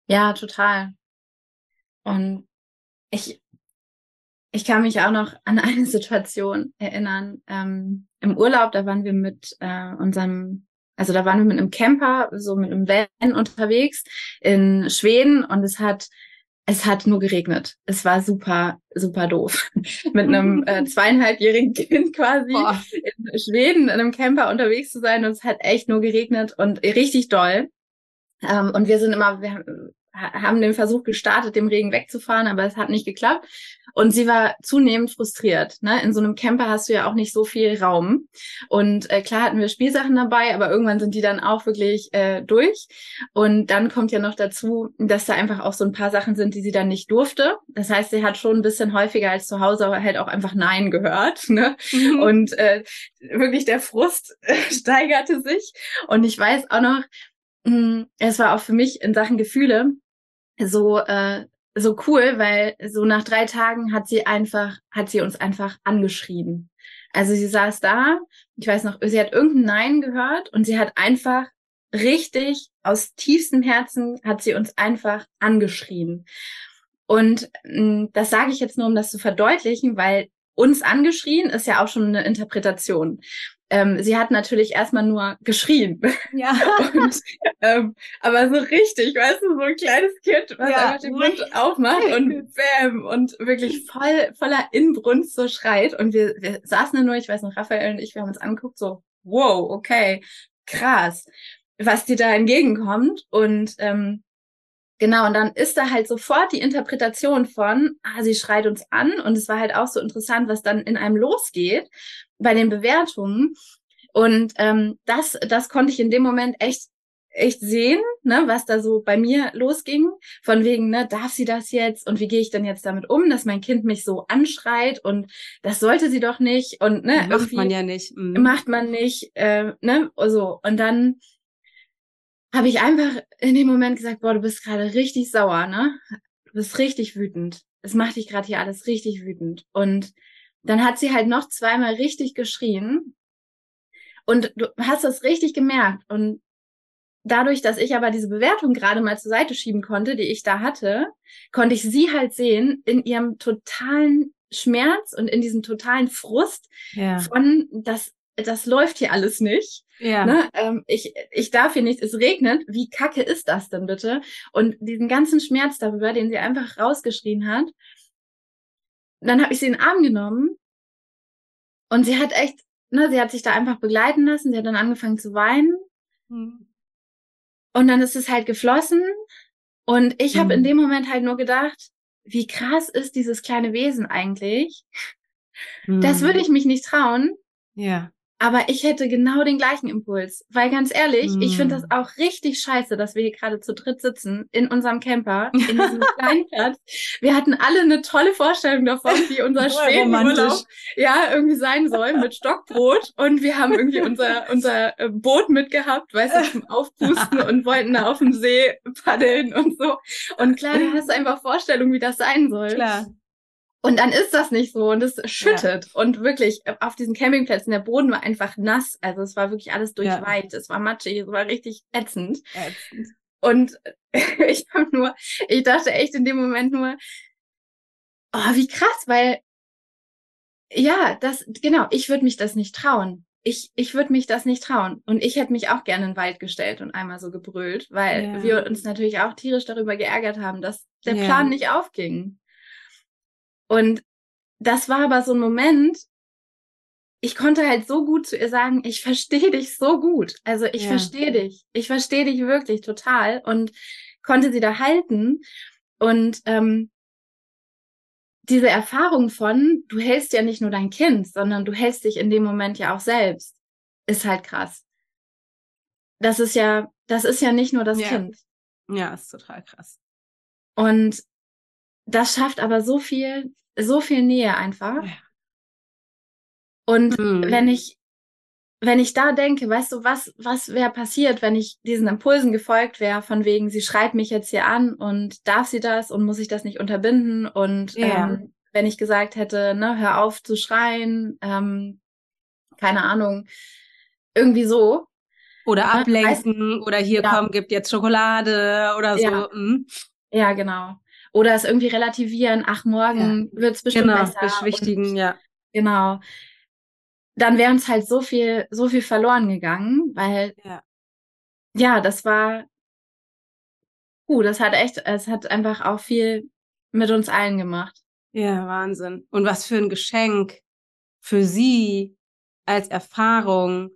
Ja, total. Und ich, ich kann mich auch noch an eine Situation erinnern. Ähm, Im Urlaub, da waren wir mit äh, unserem also da waren wir mit einem Camper, so mit einem Van unterwegs in Schweden und es hat es hat nur geregnet. Es war super, super doof. mit einem äh, zweieinhalbjährigen Kind quasi Boah. in Schweden in einem Camper unterwegs zu sein und es hat echt nur geregnet und richtig doll. Ähm, und wir sind immer, wir haben den Versuch gestartet, dem Regen wegzufahren, aber es hat nicht geklappt. Und sie war zunehmend frustriert. Ne? In so einem Camper hast du ja auch nicht so viel Raum. Und äh, klar hatten wir Spielsachen dabei, aber irgendwann sind die dann auch wirklich äh, durch. Und dann kommt ja noch dazu, dass da einfach auch so ein paar Sachen sind, die sie dann nicht durfte. Das heißt, sie hat schon ein bisschen häufiger als zu Hause aber halt auch einfach Nein gehört. Ne? Mhm. Und äh, wirklich der Frust steigerte sich. Und ich weiß auch noch, es war auch für mich in Sachen Gefühle so äh, so cool, weil so nach drei Tagen hat sie einfach, hat sie uns einfach angeschrieben. Also sie saß da, ich weiß noch, sie hat irgendein Nein gehört und sie hat einfach richtig aus tiefstem Herzen hat sie uns einfach angeschrien. Und mh, hm, das sage ich jetzt nur, um das zu verdeutlichen, weil uns angeschrien ist ja auch schon eine Interpretation ähm, sie hat natürlich erstmal nur geschrien. Ja. und, ähm, aber so richtig, weißt du, so ein kleines Kind, was ja. einfach den Mund aufmacht und bäm und wirklich voll, voller Inbrunst so schreit. Und wir, wir saßen da nur, ich weiß noch, Raphael und ich, wir haben uns angeguckt, so, wow, okay, krass, was dir da entgegenkommt. Und ähm, Genau, und dann ist da halt sofort die Interpretation von, ah, sie schreit uns an. Und es war halt auch so interessant, was dann in einem losgeht bei den Bewertungen. Und ähm, das, das konnte ich in dem Moment echt echt sehen, ne, was da so bei mir losging, von wegen, ne, darf sie das jetzt und wie gehe ich denn jetzt damit um, dass mein Kind mich so anschreit und das sollte sie doch nicht und ne, macht man ja nicht, mhm. macht man nicht, äh, ne, so und dann habe ich einfach in dem Moment gesagt, boah, du bist gerade richtig sauer, ne? Du bist richtig wütend. Es macht dich gerade hier alles richtig wütend. Und dann hat sie halt noch zweimal richtig geschrien. Und du hast das richtig gemerkt. Und dadurch, dass ich aber diese Bewertung gerade mal zur Seite schieben konnte, die ich da hatte, konnte ich sie halt sehen in ihrem totalen Schmerz und in diesem totalen Frust ja. von, das, das läuft hier alles nicht. Ja. Ne? Ähm, ich, ich darf hier nicht, es regnet. Wie kacke ist das denn bitte? Und diesen ganzen Schmerz darüber, den sie einfach rausgeschrien hat, dann habe ich sie in den Arm genommen und sie hat echt, ne, sie hat sich da einfach begleiten lassen, sie hat dann angefangen zu weinen. Mhm. Und dann ist es halt geflossen. Und ich habe in mhm. dem Moment halt nur gedacht, wie krass ist dieses kleine Wesen eigentlich? Mhm. Das würde ich mich nicht trauen. Ja. Aber ich hätte genau den gleichen Impuls. Weil ganz ehrlich, mm. ich finde das hm. auch richtig scheiße, dass wir hier gerade zu dritt sitzen in unserem Camper, in diesem kleinen Platz. Wir hatten alle eine tolle Vorstellung davon, wie unser Schwedenurlaub ja irgendwie sein soll mit Stockbrot. Und wir haben irgendwie unser, unser äh, Boot mitgehabt, weißt du, zum Aufpusten und wollten da auf dem See paddeln und so. Und klar, du hast einfach Vorstellung, wie das sein soll. Klar. Und dann ist das nicht so und es schüttet. Ja. Und wirklich, auf diesen Campingplätzen, der Boden war einfach nass. Also es war wirklich alles durchweicht. Ja. Es war matschig, es war richtig ätzend. ätzend. Und ich hab nur, ich dachte echt in dem Moment nur, oh, wie krass, weil ja, das, genau, ich würde mich das nicht trauen. Ich, ich würde mich das nicht trauen. Und ich hätte mich auch gerne in den Wald gestellt und einmal so gebrüllt, weil ja. wir uns natürlich auch tierisch darüber geärgert haben, dass der Plan nicht aufging. Und das war aber so ein Moment, ich konnte halt so gut zu ihr sagen, ich verstehe dich so gut. Also ich ja. verstehe dich. Ich verstehe dich wirklich total und konnte sie da halten. Und ähm, diese Erfahrung von, du hältst ja nicht nur dein Kind, sondern du hältst dich in dem Moment ja auch selbst, ist halt krass. Das ist ja, das ist ja nicht nur das ja. Kind. Ja, ist total krass. Und das schafft aber so viel so viel Nähe einfach. Ja. Und mhm. wenn ich, wenn ich da denke, weißt du, was, was wäre passiert, wenn ich diesen Impulsen gefolgt wäre, von wegen, sie schreit mich jetzt hier an und darf sie das und muss ich das nicht unterbinden? Und ja. ähm, wenn ich gesagt hätte, ne, hör auf zu schreien, ähm, keine Ahnung, irgendwie so. Oder ablenken weißt, oder hier ja. komm, gibt jetzt Schokolade oder so. Ja, mhm. ja genau. Oder es irgendwie relativieren, ach, morgen ja. wird es bestimmt genau, besser. beschwichtigen, und, ja. Genau. Dann wäre uns halt so viel, so viel verloren gegangen, weil ja, ja das war, uh, das hat echt, es hat einfach auch viel mit uns allen gemacht. Ja, Wahnsinn. Und was für ein Geschenk für sie als Erfahrung,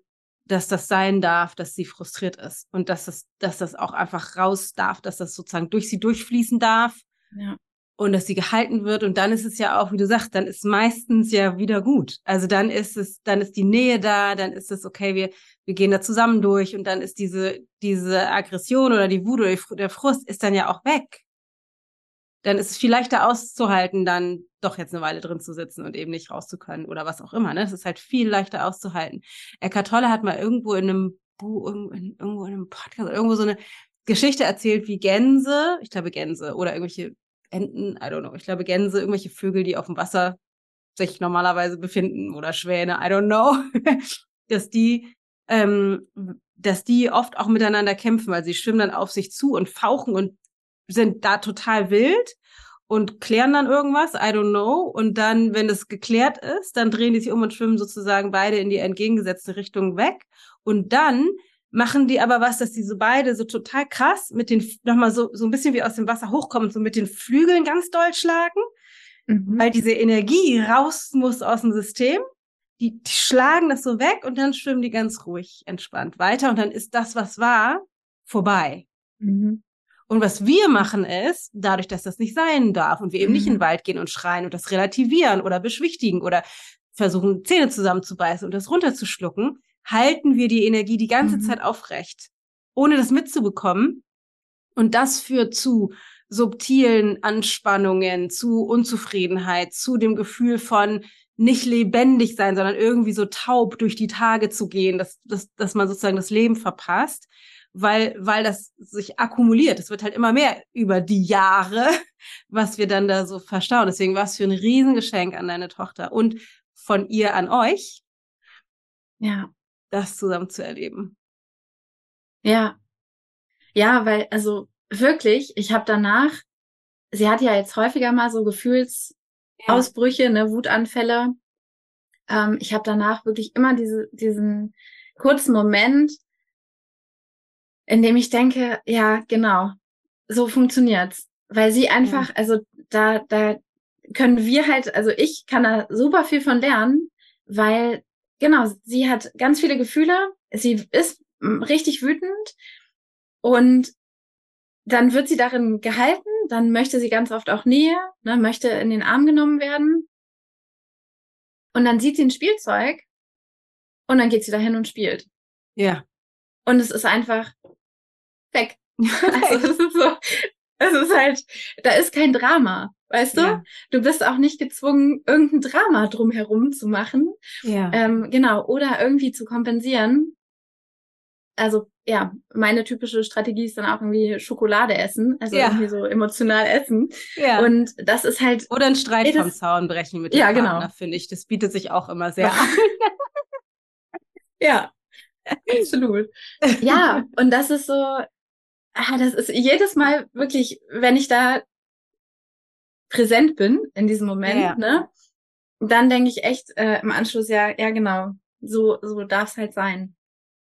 dass das sein darf, dass sie frustriert ist und dass das, dass das auch einfach raus darf, dass das sozusagen durch sie durchfließen darf ja. Und dass sie gehalten wird. Und dann ist es ja auch, wie du sagst, dann ist meistens ja wieder gut. Also dann ist es, dann ist die Nähe da, dann ist es okay, wir, wir gehen da zusammen durch und dann ist diese, diese Aggression oder die Wut oder der Frust ist dann ja auch weg. Dann ist es viel leichter auszuhalten, dann doch jetzt eine Weile drin zu sitzen und eben nicht raus zu können oder was auch immer. Ne? Es ist halt viel leichter auszuhalten. Eckart Tolle hat mal irgendwo in einem Buch, irgendwo in einem Podcast, irgendwo so eine Geschichte erzählt, wie Gänse, ich glaube Gänse oder irgendwelche Enten, I don't know, ich glaube Gänse, irgendwelche Vögel, die auf dem Wasser sich normalerweise befinden oder Schwäne, I don't know, dass die, ähm, dass die oft auch miteinander kämpfen, weil sie schwimmen dann auf sich zu und fauchen und sind da total wild und klären dann irgendwas, I don't know. Und dann, wenn es geklärt ist, dann drehen die sich um und schwimmen sozusagen beide in die entgegengesetzte Richtung weg. Und dann machen die aber was, dass die so beide so total krass mit den, nochmal so, so ein bisschen wie aus dem Wasser hochkommen, so mit den Flügeln ganz doll schlagen, mhm. weil diese Energie raus muss aus dem System. Die, die schlagen das so weg und dann schwimmen die ganz ruhig entspannt weiter und dann ist das, was war, vorbei. Mhm. Und was wir machen ist, dadurch, dass das nicht sein darf und wir eben mhm. nicht in den Wald gehen und schreien und das relativieren oder beschwichtigen oder versuchen, Zähne zusammenzubeißen und das runterzuschlucken, halten wir die Energie die ganze mhm. Zeit aufrecht, ohne das mitzubekommen. Und das führt zu subtilen Anspannungen, zu Unzufriedenheit, zu dem Gefühl von nicht lebendig sein, sondern irgendwie so taub durch die Tage zu gehen, dass, dass, dass man sozusagen das Leben verpasst, weil, weil das sich akkumuliert. Es wird halt immer mehr über die Jahre, was wir dann da so verstauen. Deswegen war es für ein Riesengeschenk an deine Tochter und von ihr an euch. Ja das zusammen zu erleben. Ja. Ja, weil, also wirklich, ich habe danach, sie hat ja jetzt häufiger mal so Gefühlsausbrüche, ja. ne, Wutanfälle. Ähm, ich habe danach wirklich immer diese, diesen kurzen Moment, in dem ich denke, ja, genau, so funktioniert's. Weil sie einfach, ja. also da, da können wir halt, also ich kann da super viel von lernen, weil genau, sie hat ganz viele Gefühle, sie ist richtig wütend und dann wird sie darin gehalten, dann möchte sie ganz oft auch Nähe, ne, möchte in den Arm genommen werden. Und dann sieht sie ein Spielzeug und dann geht sie dahin und spielt. Ja. Und es ist einfach weg. also es ist so, es ist halt, da ist kein Drama, weißt du? Ja. Du bist auch nicht gezwungen, irgendein Drama drumherum zu machen. Ja. Ähm, genau, oder irgendwie zu kompensieren. Also ja, meine typische Strategie ist dann auch irgendwie Schokolade essen, also ja. irgendwie so emotional essen. Ja. Und das ist halt. Oder einen Streit vom Zaun brechen mit dem ja, Partner, genau. finde ich. Das bietet sich auch immer sehr an. ja, absolut. ja, und das ist so, ah, das ist jedes Mal wirklich, wenn ich da präsent bin in diesem Moment, ja. ne, dann denke ich echt äh, im Anschluss, ja, ja genau, so, so darf es halt sein.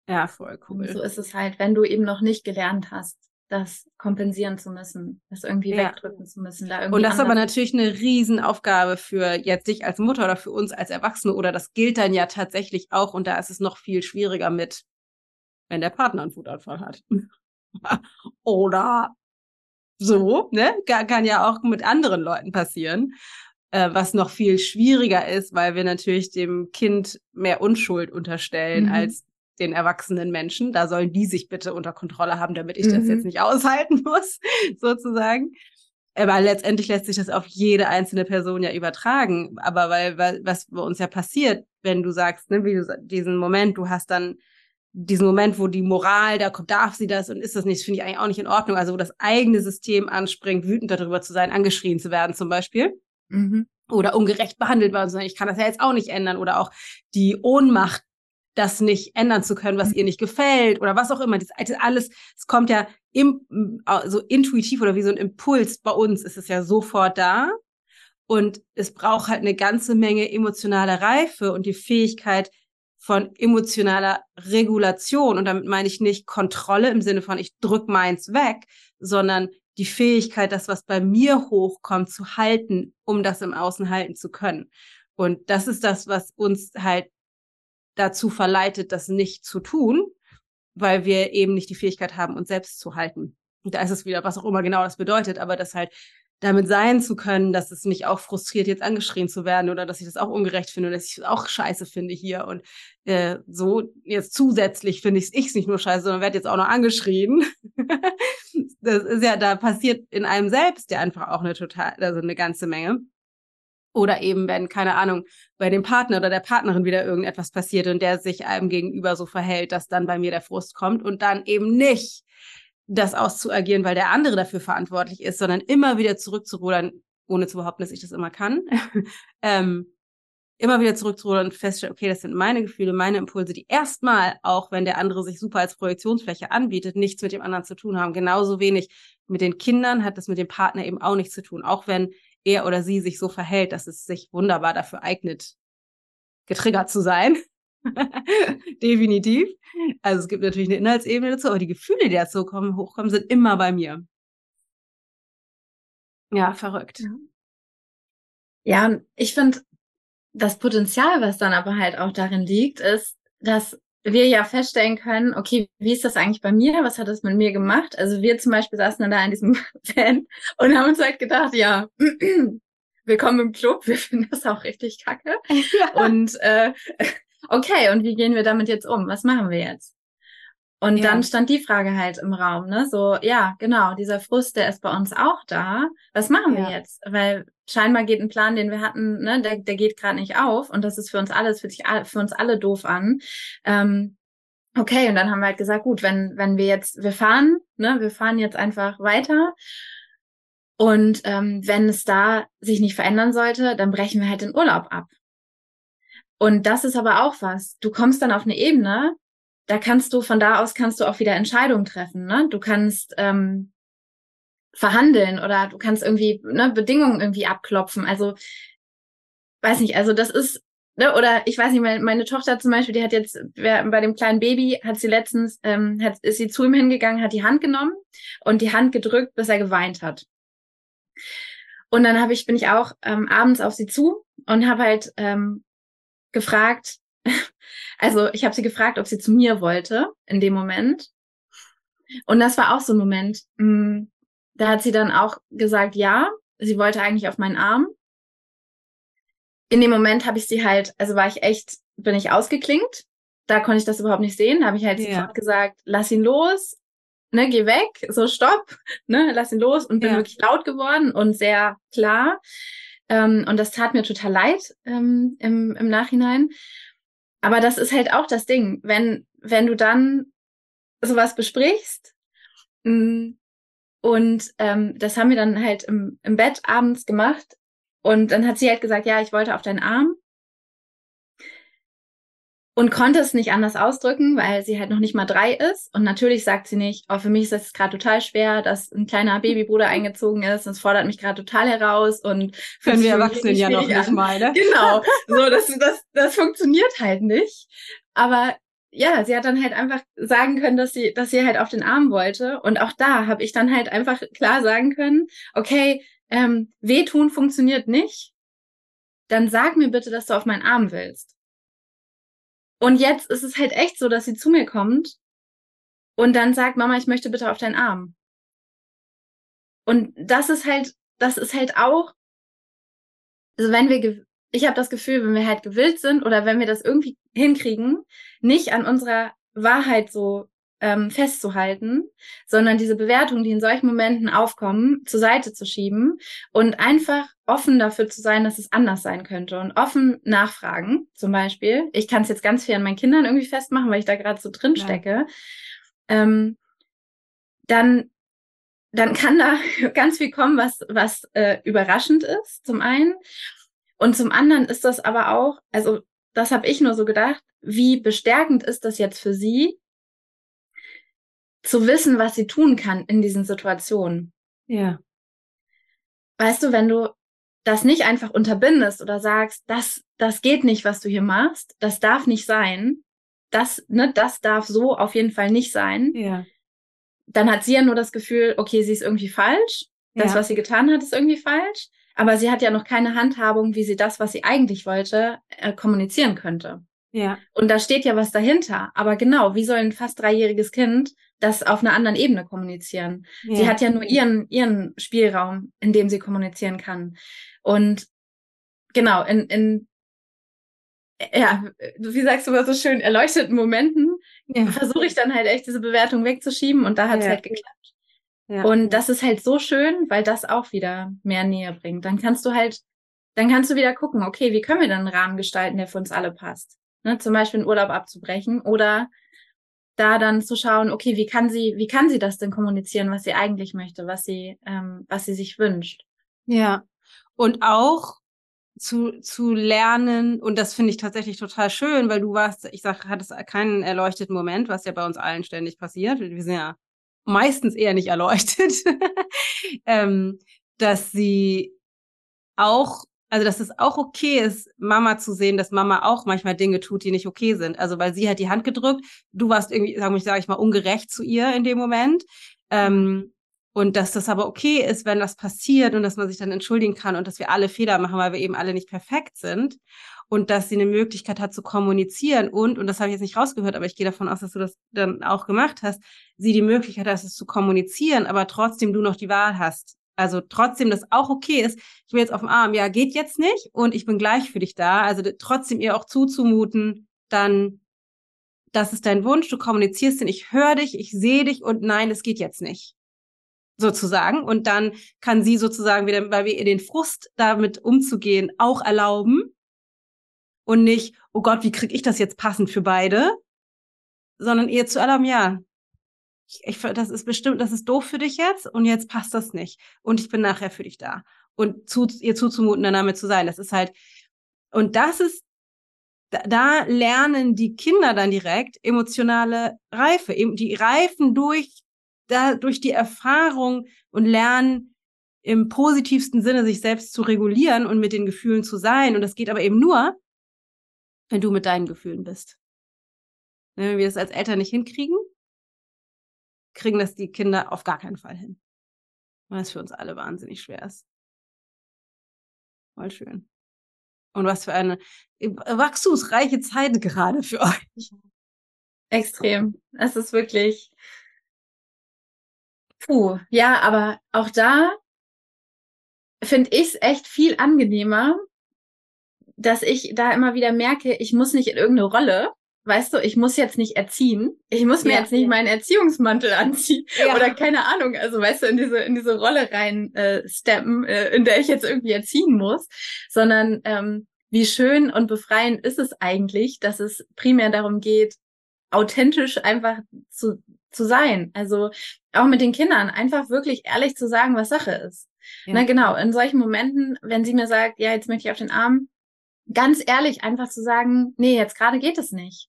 Ja, voll cool. Und so ist es halt, wenn du eben noch nicht gelernt hast, das kompensieren zu müssen, das irgendwie ja. wegdrücken zu müssen. Da irgendwie und das ist aber natürlich eine Riesenaufgabe für jetzt dich als Mutter oder für uns als Erwachsene oder das gilt dann ja tatsächlich auch und da ist es noch viel schwieriger mit, wenn der Partner einen Wutanfall hat. Oder so, ne? Kann ja auch mit anderen Leuten passieren. Äh, was noch viel schwieriger ist, weil wir natürlich dem Kind mehr Unschuld unterstellen mhm. als den erwachsenen Menschen. Da sollen die sich bitte unter Kontrolle haben, damit ich mhm. das jetzt nicht aushalten muss, sozusagen. Aber letztendlich lässt sich das auf jede einzelne Person ja übertragen. Aber weil, weil was bei uns ja passiert, wenn du sagst, ne, wie du diesen Moment, du hast dann diesen Moment, wo die Moral, da kommt, darf sie das und ist das nicht, finde ich eigentlich auch nicht in Ordnung. Also wo das eigene System anspringt, wütend darüber zu sein, angeschrien zu werden zum Beispiel. Mhm. Oder ungerecht behandelt werden zu sein. Ich kann das ja jetzt auch nicht ändern. Oder auch die Ohnmacht, das nicht ändern zu können, was mhm. ihr nicht gefällt oder was auch immer. Das, das alles, es kommt ja im, so intuitiv oder wie so ein Impuls. Bei uns ist es ja sofort da. Und es braucht halt eine ganze Menge emotionale Reife und die Fähigkeit, von emotionaler Regulation. Und damit meine ich nicht Kontrolle im Sinne von, ich drück meins weg, sondern die Fähigkeit, das, was bei mir hochkommt, zu halten, um das im Außen halten zu können. Und das ist das, was uns halt dazu verleitet, das nicht zu tun, weil wir eben nicht die Fähigkeit haben, uns selbst zu halten. Und da ist es wieder, was auch immer genau das bedeutet, aber das halt damit sein zu können, dass es mich auch frustriert, jetzt angeschrien zu werden oder dass ich das auch ungerecht finde oder dass ich es auch scheiße finde hier. Und äh, so jetzt zusätzlich finde ich es nicht nur scheiße, sondern werde jetzt auch noch angeschrien. das ist ja, da passiert in einem selbst ja einfach auch eine total, also eine ganze Menge. Oder eben, wenn, keine Ahnung, bei dem Partner oder der Partnerin wieder irgendetwas passiert und der sich einem gegenüber so verhält, dass dann bei mir der Frust kommt und dann eben nicht das auszuagieren, weil der andere dafür verantwortlich ist, sondern immer wieder zurückzurudern, ohne zu behaupten, dass ich das immer kann. ähm, immer wieder zurückzurudern und feststellen, okay, das sind meine Gefühle, meine Impulse, die erstmal, auch wenn der andere sich super als Projektionsfläche anbietet, nichts mit dem anderen zu tun haben. Genauso wenig mit den Kindern hat das mit dem Partner eben auch nichts zu tun. Auch wenn er oder sie sich so verhält, dass es sich wunderbar dafür eignet, getriggert zu sein. Definitiv. Also es gibt natürlich eine Inhaltsebene dazu, aber die Gefühle, die dazu kommen, hochkommen, sind immer bei mir. Ja, verrückt. Ja, ja ich finde, das Potenzial, was dann aber halt auch darin liegt, ist, dass wir ja feststellen können, okay, wie ist das eigentlich bei mir? Was hat das mit mir gemacht? Also wir zum Beispiel saßen dann da in diesem Fan und haben uns halt gedacht, ja, willkommen im Club, wir finden das auch richtig kacke. Ja. Und äh, okay, und wie gehen wir damit jetzt um? Was machen wir jetzt? Und ja. dann stand die Frage halt im Raum, ne? So, ja, genau, dieser Frust, der ist bei uns auch da. Was machen ja. wir jetzt? Weil scheinbar geht ein Plan, den wir hatten, ne, der, der geht gerade nicht auf und das ist für uns alles, fühlt sich für uns alle doof an. Ähm, okay, und dann haben wir halt gesagt, gut, wenn, wenn wir jetzt, wir fahren, ne, wir fahren jetzt einfach weiter. Und ähm, wenn es da sich nicht verändern sollte, dann brechen wir halt den Urlaub ab. Und das ist aber auch was. Du kommst dann auf eine Ebene, da kannst du, von da aus kannst du auch wieder Entscheidungen treffen. Ne? Du kannst ähm, verhandeln oder du kannst irgendwie ne, Bedingungen irgendwie abklopfen. Also, weiß nicht, also das ist, ne, oder ich weiß nicht, meine, meine Tochter zum Beispiel, die hat jetzt bei dem kleinen Baby, hat sie letztens, ähm, hat, ist sie zu ihm hingegangen, hat die Hand genommen und die Hand gedrückt, bis er geweint hat. Und dann habe ich, bin ich auch ähm, abends auf sie zu und habe halt ähm, gefragt, also ich habe sie gefragt, ob sie zu mir wollte in dem Moment. Und das war auch so ein Moment. Mh, mm, da hat sie dann auch gesagt, ja, sie wollte eigentlich auf meinen Arm. In dem Moment habe ich sie halt, also war ich echt, bin ich ausgeklinkt. Da konnte ich das überhaupt nicht sehen. Da habe ich halt ja. sofort gesagt, lass ihn los, ne, geh weg, so stopp, ne, lass ihn los und bin ja. wirklich laut geworden und sehr klar. Ähm, und das tat mir total leid ähm, im, im Nachhinein. Aber das ist halt auch das Ding, wenn, wenn du dann sowas besprichst, mm, und ähm, das haben wir dann halt im, im Bett abends gemacht. Und dann hat sie halt gesagt, ja, ich wollte auf deinen Arm. Und konnte es nicht anders ausdrücken, weil sie halt noch nicht mal drei ist. Und natürlich sagt sie nicht, oh, für mich ist es gerade total schwer, dass ein kleiner Babybruder eingezogen ist. Das fordert mich gerade total heraus. Und können wir Erwachsenen ja noch nicht mal, ne? Genau. So, das, das, das funktioniert halt nicht. Aber ja, sie hat dann halt einfach sagen können, dass sie, dass sie halt auf den Arm wollte. Und auch da habe ich dann halt einfach klar sagen können, okay, ähm, wehtun funktioniert nicht. Dann sag mir bitte, dass du auf meinen Arm willst. Und jetzt ist es halt echt so, dass sie zu mir kommt und dann sagt, Mama, ich möchte bitte auf deinen Arm. Und das ist halt, das ist halt auch, also wenn wir ich habe das Gefühl, wenn wir halt gewillt sind oder wenn wir das irgendwie hinkriegen, nicht an unserer Wahrheit so ähm, festzuhalten, sondern diese Bewertungen, die in solchen Momenten aufkommen, zur Seite zu schieben und einfach offen dafür zu sein, dass es anders sein könnte und offen nachfragen, zum Beispiel. Ich kann es jetzt ganz viel an meinen Kindern irgendwie festmachen, weil ich da gerade so drin stecke. Ja. Ähm, dann dann kann da ganz viel kommen, was was äh, überraschend ist, zum einen. Und zum anderen ist das aber auch, also das habe ich nur so gedacht, wie bestärkend ist das jetzt für sie, zu wissen, was sie tun kann in diesen Situationen. Ja. Weißt du, wenn du das nicht einfach unterbindest oder sagst, das, das geht nicht, was du hier machst, das darf nicht sein, das, ne, das darf so auf jeden Fall nicht sein. Ja. Dann hat sie ja nur das Gefühl, okay, sie ist irgendwie falsch. Das, ja. was sie getan hat, ist irgendwie falsch. Aber sie hat ja noch keine Handhabung, wie sie das, was sie eigentlich wollte, äh, kommunizieren könnte. Ja. Und da steht ja was dahinter. Aber genau, wie soll ein fast dreijähriges Kind das auf einer anderen Ebene kommunizieren? Ja. Sie hat ja nur ihren, ihren Spielraum, in dem sie kommunizieren kann. Und genau, in, in ja, wie sagst du mal so schön, erleuchteten Momenten ja. versuche ich dann halt echt diese Bewertung wegzuschieben und da hat es ja. halt geklappt. Ja. Und das ist halt so schön, weil das auch wieder mehr Nähe bringt. Dann kannst du halt, dann kannst du wieder gucken, okay, wie können wir dann einen Rahmen gestalten, der für uns alle passt? Ne, zum Beispiel einen Urlaub abzubrechen oder da dann zu schauen, okay, wie kann sie, wie kann sie das denn kommunizieren, was sie eigentlich möchte, was sie, ähm, was sie sich wünscht? Ja. Und auch zu, zu lernen, und das finde ich tatsächlich total schön, weil du warst, ich sag, hattest keinen erleuchteten Moment, was ja bei uns allen ständig passiert. Wir sind ja meistens eher nicht erleuchtet, ähm, dass sie auch, also dass es auch okay ist, Mama zu sehen, dass Mama auch manchmal Dinge tut, die nicht okay sind. Also weil sie hat die Hand gedrückt, du warst irgendwie, sag ich, sag ich mal, ungerecht zu ihr in dem Moment. Ähm, und dass das aber okay ist, wenn das passiert und dass man sich dann entschuldigen kann und dass wir alle Fehler machen, weil wir eben alle nicht perfekt sind und dass sie eine Möglichkeit hat zu kommunizieren und, und das habe ich jetzt nicht rausgehört, aber ich gehe davon aus, dass du das dann auch gemacht hast, sie die Möglichkeit hat, es zu kommunizieren, aber trotzdem du noch die Wahl hast. Also trotzdem das auch okay ist, ich bin jetzt auf dem Arm, ja, geht jetzt nicht und ich bin gleich für dich da. Also trotzdem ihr auch zuzumuten, dann, das ist dein Wunsch, du kommunizierst den, ich höre dich, ich sehe dich und nein, es geht jetzt nicht sozusagen. Und dann kann sie sozusagen wieder, weil wir ihr den Frust damit umzugehen, auch erlauben und nicht, oh Gott, wie kriege ich das jetzt passend für beide, sondern eher zu allem, ja, ich, ich, das ist bestimmt, das ist doof für dich jetzt und jetzt passt das nicht und ich bin nachher für dich da und zu, ihr zuzumuten, dann damit zu sein, das ist halt und das ist da, da lernen die Kinder dann direkt emotionale Reife. Die reifen durch, da, durch die Erfahrung und lernen im positivsten Sinne, sich selbst zu regulieren und mit den Gefühlen zu sein. Und das geht aber eben nur, wenn du mit deinen Gefühlen bist. Wenn wir das als Eltern nicht hinkriegen, kriegen das die Kinder auf gar keinen Fall hin. Weil es für uns alle wahnsinnig schwer ist. Voll schön. Und was für eine wachstumsreiche Zeit gerade für euch. Extrem. Es ist wirklich. Puh, ja, aber auch da finde ich es echt viel angenehmer, dass ich da immer wieder merke, ich muss nicht in irgendeine Rolle, weißt du, ich muss jetzt nicht erziehen, ich muss mir ja, jetzt nicht ja. meinen Erziehungsmantel anziehen ja. oder keine Ahnung, also weißt du, in diese in diese Rolle rein äh, steppen, äh, in der ich jetzt irgendwie erziehen muss, sondern ähm, wie schön und befreiend ist es eigentlich, dass es primär darum geht, authentisch einfach zu zu sein, also auch mit den Kindern einfach wirklich ehrlich zu sagen, was Sache ist. Na genau, in solchen Momenten, wenn sie mir sagt, ja, jetzt möchte ich auf den Arm, ganz ehrlich einfach zu sagen, nee, jetzt gerade geht es nicht.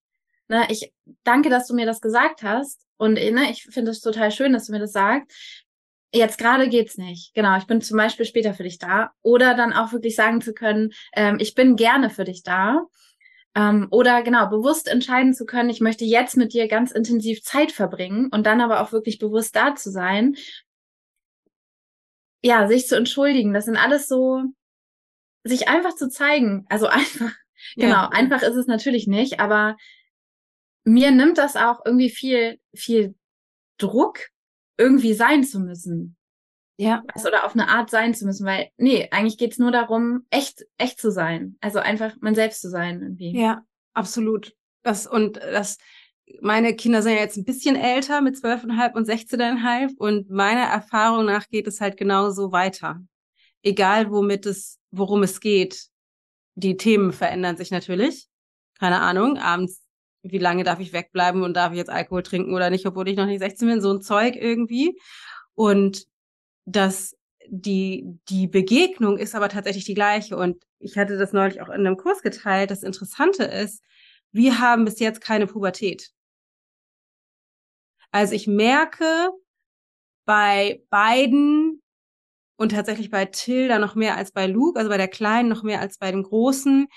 Ne, ich danke, dass du mir das gesagt hast. Und ne, ich finde es total schön, dass du mir das sagst. Jetzt gerade geht's nicht. Genau, ich bin zum Beispiel später für dich da. Oder dann auch wirklich sagen zu können, ähm, ich bin gerne für dich da. Ähm, oder genau, bewusst entscheiden zu können, ich möchte jetzt mit dir ganz intensiv Zeit verbringen und dann aber auch wirklich bewusst da zu sein. Ja, sich zu entschuldigen, das sind alles so, sich einfach zu zeigen. Also einfach, ja. genau, einfach ist es natürlich nicht, aber mir nimmt das auch irgendwie viel, viel Druck, irgendwie sein zu müssen. Ja. Oder auf eine Art sein zu müssen, weil, nee, eigentlich geht's nur darum, echt, echt zu sein. Also einfach man selbst zu sein irgendwie. Ja, absolut. Das, und das, meine Kinder sind ja jetzt ein bisschen älter mit zwölfeinhalb und sechzehneinhalb und meiner Erfahrung nach geht es halt genauso weiter. Egal womit es, worum es geht. Die Themen verändern sich natürlich. Keine Ahnung. Abends wie lange darf ich wegbleiben und darf ich jetzt Alkohol trinken oder nicht, obwohl ich noch nicht 16 bin, so ein Zeug irgendwie. Und das, die, die Begegnung ist aber tatsächlich die gleiche. Und ich hatte das neulich auch in einem Kurs geteilt. Das Interessante ist, wir haben bis jetzt keine Pubertät. Also ich merke bei beiden und tatsächlich bei Tilda noch mehr als bei Luke, also bei der Kleinen noch mehr als bei dem Großen,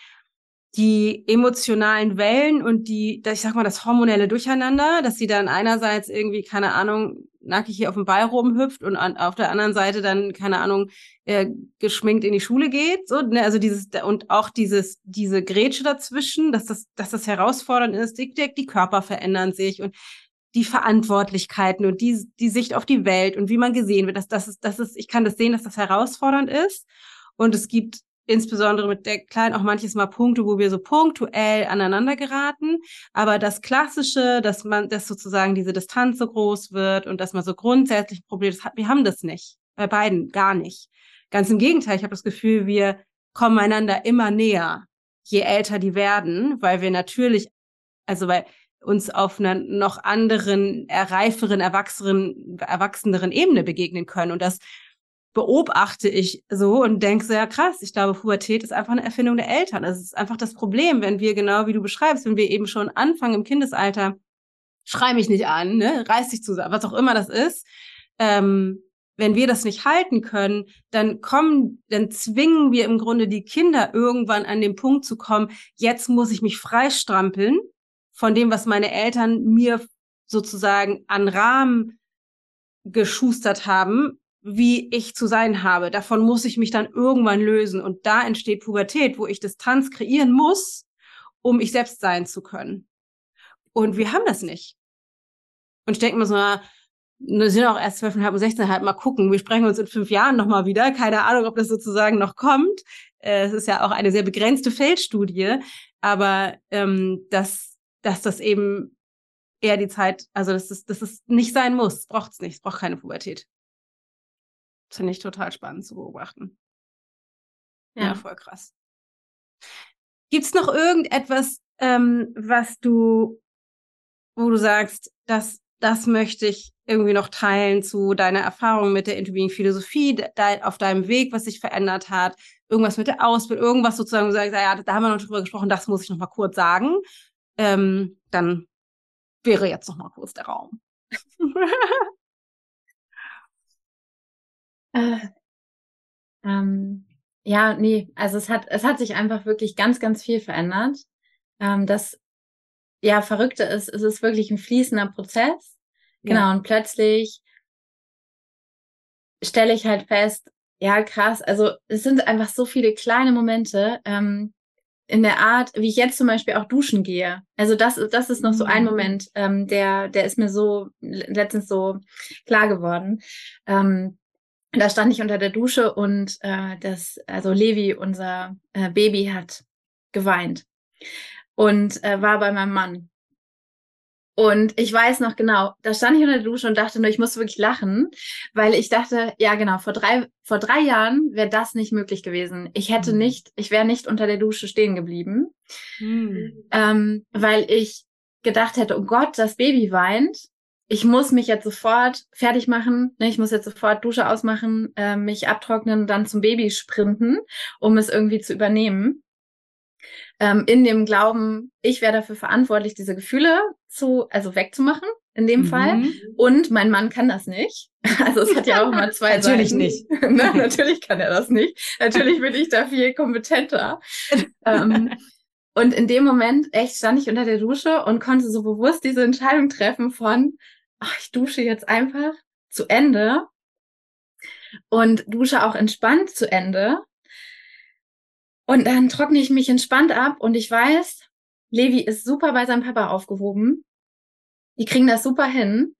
die emotionalen Wellen und die, ich sag mal, das hormonelle Durcheinander, dass sie dann einerseits irgendwie, keine Ahnung, nackig hier auf dem Ball rumhüpft und an, auf der anderen Seite dann, keine Ahnung, äh, geschminkt in die Schule geht, so, ne, also dieses, und auch dieses, diese Grätsche dazwischen, dass das, dass das herausfordernd ist, die, die Körper verändern sich und die Verantwortlichkeiten und die, die Sicht auf die Welt und wie man gesehen wird, dass das ist, das ist, ich kann das sehen, dass das herausfordernd ist. Und es gibt insbesondere mit der Kleinen auch manches Mal Punkte, wo wir so punktuell aneinander geraten. Aber das Klassische, dass man, dass sozusagen diese Distanz so groß wird und dass man so grundsätzlich Probleme hat, wir haben das nicht. Bei beiden gar nicht. Ganz im Gegenteil, ich habe das Gefühl, wir kommen einander immer näher, je älter die werden, weil wir natürlich, also weil uns auf einer noch anderen, reiferen, erwachsenen, erwachseneren Ebene begegnen können. Und das beobachte ich so und denke ja krass, ich glaube, Pubertät ist einfach eine Erfindung der Eltern. Das ist einfach das Problem, wenn wir genau wie du beschreibst, wenn wir eben schon anfangen im Kindesalter, schrei mich nicht an, ne, reiß dich zusammen, was auch immer das ist. Ähm, wenn wir das nicht halten können, dann kommen, dann zwingen wir im Grunde die Kinder irgendwann an den Punkt zu kommen, jetzt muss ich mich freistrampeln von dem, was meine Eltern mir sozusagen an Rahmen geschustert haben, wie ich zu sein habe. Davon muss ich mich dann irgendwann lösen. Und da entsteht Pubertät, wo ich Distanz kreieren muss, um ich selbst sein zu können. Und wir haben das nicht. Und ich denke mir so, na, wir sind auch erst zwölfeinhalb und sechzehnhalb, mal gucken. Wir sprechen uns in fünf Jahren nochmal wieder. Keine Ahnung, ob das sozusagen noch kommt. Äh, es ist ja auch eine sehr begrenzte Feldstudie. Aber ähm, dass, dass das eben eher die Zeit, also dass es, dass es nicht sein muss, braucht es nicht, braucht keine Pubertät. Finde ich total spannend zu beobachten. Ja, ja voll krass. Gibt's noch irgendetwas, ähm, was du, wo du sagst, das das möchte ich irgendwie noch teilen zu deiner Erfahrung mit der Interviewing Philosophie, de auf deinem Weg, was sich verändert hat, irgendwas mit der Ausbildung, irgendwas sozusagen, sagen, ja, da haben wir noch drüber gesprochen, das muss ich noch mal kurz sagen. Ähm, dann wäre jetzt noch mal kurz der Raum. äh, ähm, ja, nee, also es hat, es hat sich einfach wirklich ganz, ganz viel verändert. Ähm, das ja Verrückte ist, es ist wirklich ein fließender Prozess. Ja. Genau, und plötzlich stelle ich halt fest, ja, krass, also es sind einfach so viele kleine Momente, ähm, in der Art, wie ich jetzt zum Beispiel auch duschen gehe. Also das, das ist noch so ein mhm. Moment, ähm, der, der ist mir so letztens so klar geworden. Ähm, da stand ich unter der Dusche und äh, das, also Levi, unser äh, Baby, hat geweint und äh, war bei meinem Mann. Und ich weiß noch genau, da stand ich unter der Dusche und dachte nur, ich muss wirklich lachen, weil ich dachte, ja genau, vor drei, vor drei Jahren wäre das nicht möglich gewesen. Ich hätte mhm. nicht, ich wäre nicht unter der Dusche stehen geblieben, mhm. ähm, weil ich gedacht hätte, oh Gott, das Baby weint. Ich muss mich jetzt sofort fertig machen, ne? ich muss jetzt sofort Dusche ausmachen, äh, mich abtrocknen und dann zum Baby sprinten, um es irgendwie zu übernehmen ähm, in dem Glauben, ich wäre dafür verantwortlich, diese Gefühle zu, also wegzumachen, in dem mhm. Fall. Und mein Mann kann das nicht. Also es hat ja auch mal zwei Natürlich Seiten. nicht. Na, natürlich kann er das nicht. Natürlich bin ich da viel kompetenter. ähm, und in dem Moment echt stand ich unter der Dusche und konnte so bewusst diese Entscheidung treffen von, ach, ich dusche jetzt einfach zu Ende und dusche auch entspannt zu Ende und dann trockne ich mich entspannt ab und ich weiß, Levi ist super bei seinem Papa aufgehoben. Die kriegen das super hin.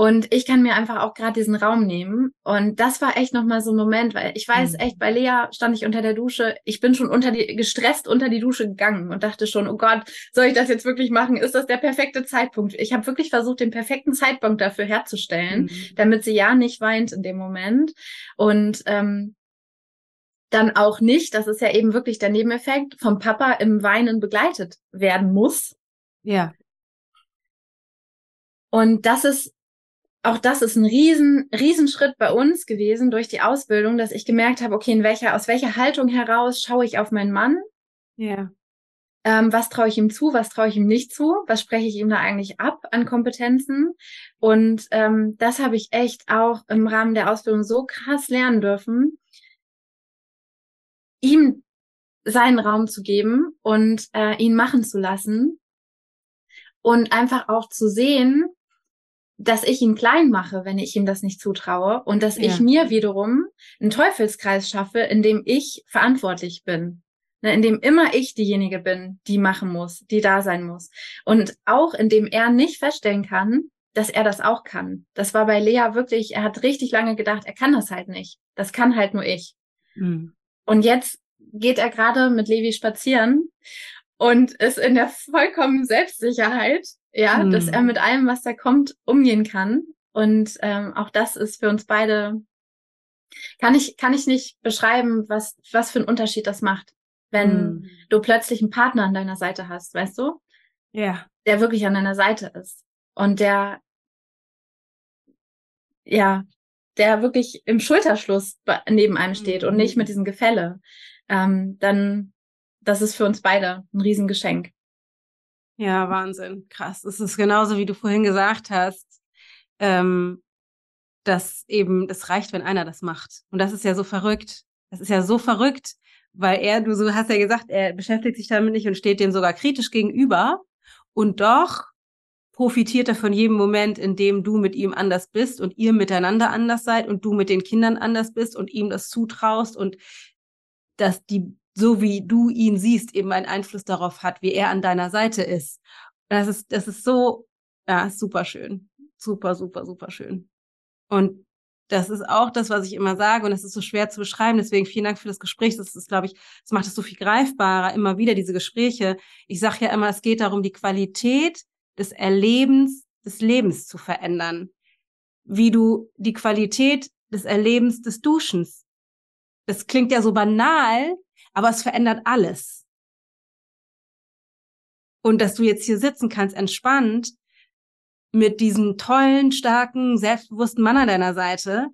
Und ich kann mir einfach auch gerade diesen Raum nehmen. Und das war echt nochmal so ein Moment, weil ich weiß mhm. echt, bei Lea stand ich unter der Dusche. Ich bin schon unter die, gestresst unter die Dusche gegangen und dachte schon, oh Gott, soll ich das jetzt wirklich machen? Ist das der perfekte Zeitpunkt? Ich habe wirklich versucht, den perfekten Zeitpunkt dafür herzustellen, mhm. damit sie ja nicht weint in dem Moment. Und ähm, dann auch nicht, das ist ja eben wirklich der Nebeneffekt, vom Papa im Weinen begleitet werden muss. Ja. Und das ist, auch das ist ein riesen, riesen Schritt bei uns gewesen durch die Ausbildung, dass ich gemerkt habe, okay, in welcher, aus welcher Haltung heraus schaue ich auf meinen Mann? Ja. Ähm, was traue ich ihm zu, was traue ich ihm nicht zu, was spreche ich ihm da eigentlich ab an Kompetenzen. Und ähm, das habe ich echt auch im Rahmen der Ausbildung so krass lernen dürfen, ihm seinen Raum zu geben und äh, ihn machen zu lassen und einfach auch zu sehen, dass ich ihn klein mache, wenn ich ihm das nicht zutraue und dass ja. ich mir wiederum einen Teufelskreis schaffe, in dem ich verantwortlich bin, ne, in dem immer ich diejenige bin, die machen muss, die da sein muss und auch in dem er nicht feststellen kann, dass er das auch kann. Das war bei Lea wirklich, er hat richtig lange gedacht, er kann das halt nicht. Das kann halt nur ich. Mhm. Und jetzt geht er gerade mit Levi spazieren und ist in der vollkommenen Selbstsicherheit, ja, mhm. dass er mit allem, was da kommt, umgehen kann. Und ähm, auch das ist für uns beide, kann ich, kann ich nicht beschreiben, was, was für einen Unterschied das macht, wenn mhm. du plötzlich einen Partner an deiner Seite hast, weißt du? Ja. Der wirklich an deiner Seite ist. Und der, ja, der wirklich im Schulterschluss neben einem steht und nicht mit diesem Gefälle, ähm, dann das ist für uns beide ein Riesengeschenk. Ja, Wahnsinn, krass. Es ist genauso, wie du vorhin gesagt hast, ähm, dass eben es reicht, wenn einer das macht. Und das ist ja so verrückt. Das ist ja so verrückt, weil er, du so hast ja gesagt, er beschäftigt sich damit nicht und steht dem sogar kritisch gegenüber. Und doch profitiert er von jedem Moment, in dem du mit ihm anders bist und ihr miteinander anders seid und du mit den Kindern anders bist und ihm das zutraust und dass die, so wie du ihn siehst, eben einen Einfluss darauf hat, wie er an deiner Seite ist. Das ist, das ist so, ja, super schön. Super, super, super schön. Und das ist auch das, was ich immer sage, und das ist so schwer zu beschreiben. Deswegen vielen Dank für das Gespräch. Das ist, glaube ich, das macht es so viel greifbarer, immer wieder diese Gespräche. Ich sage ja immer, es geht darum, die Qualität des Erlebens des Lebens zu verändern. Wie du die Qualität des Erlebens des Duschens. Das klingt ja so banal, aber es verändert alles. Und dass du jetzt hier sitzen kannst, entspannt, mit diesem tollen, starken, selbstbewussten Mann an deiner Seite.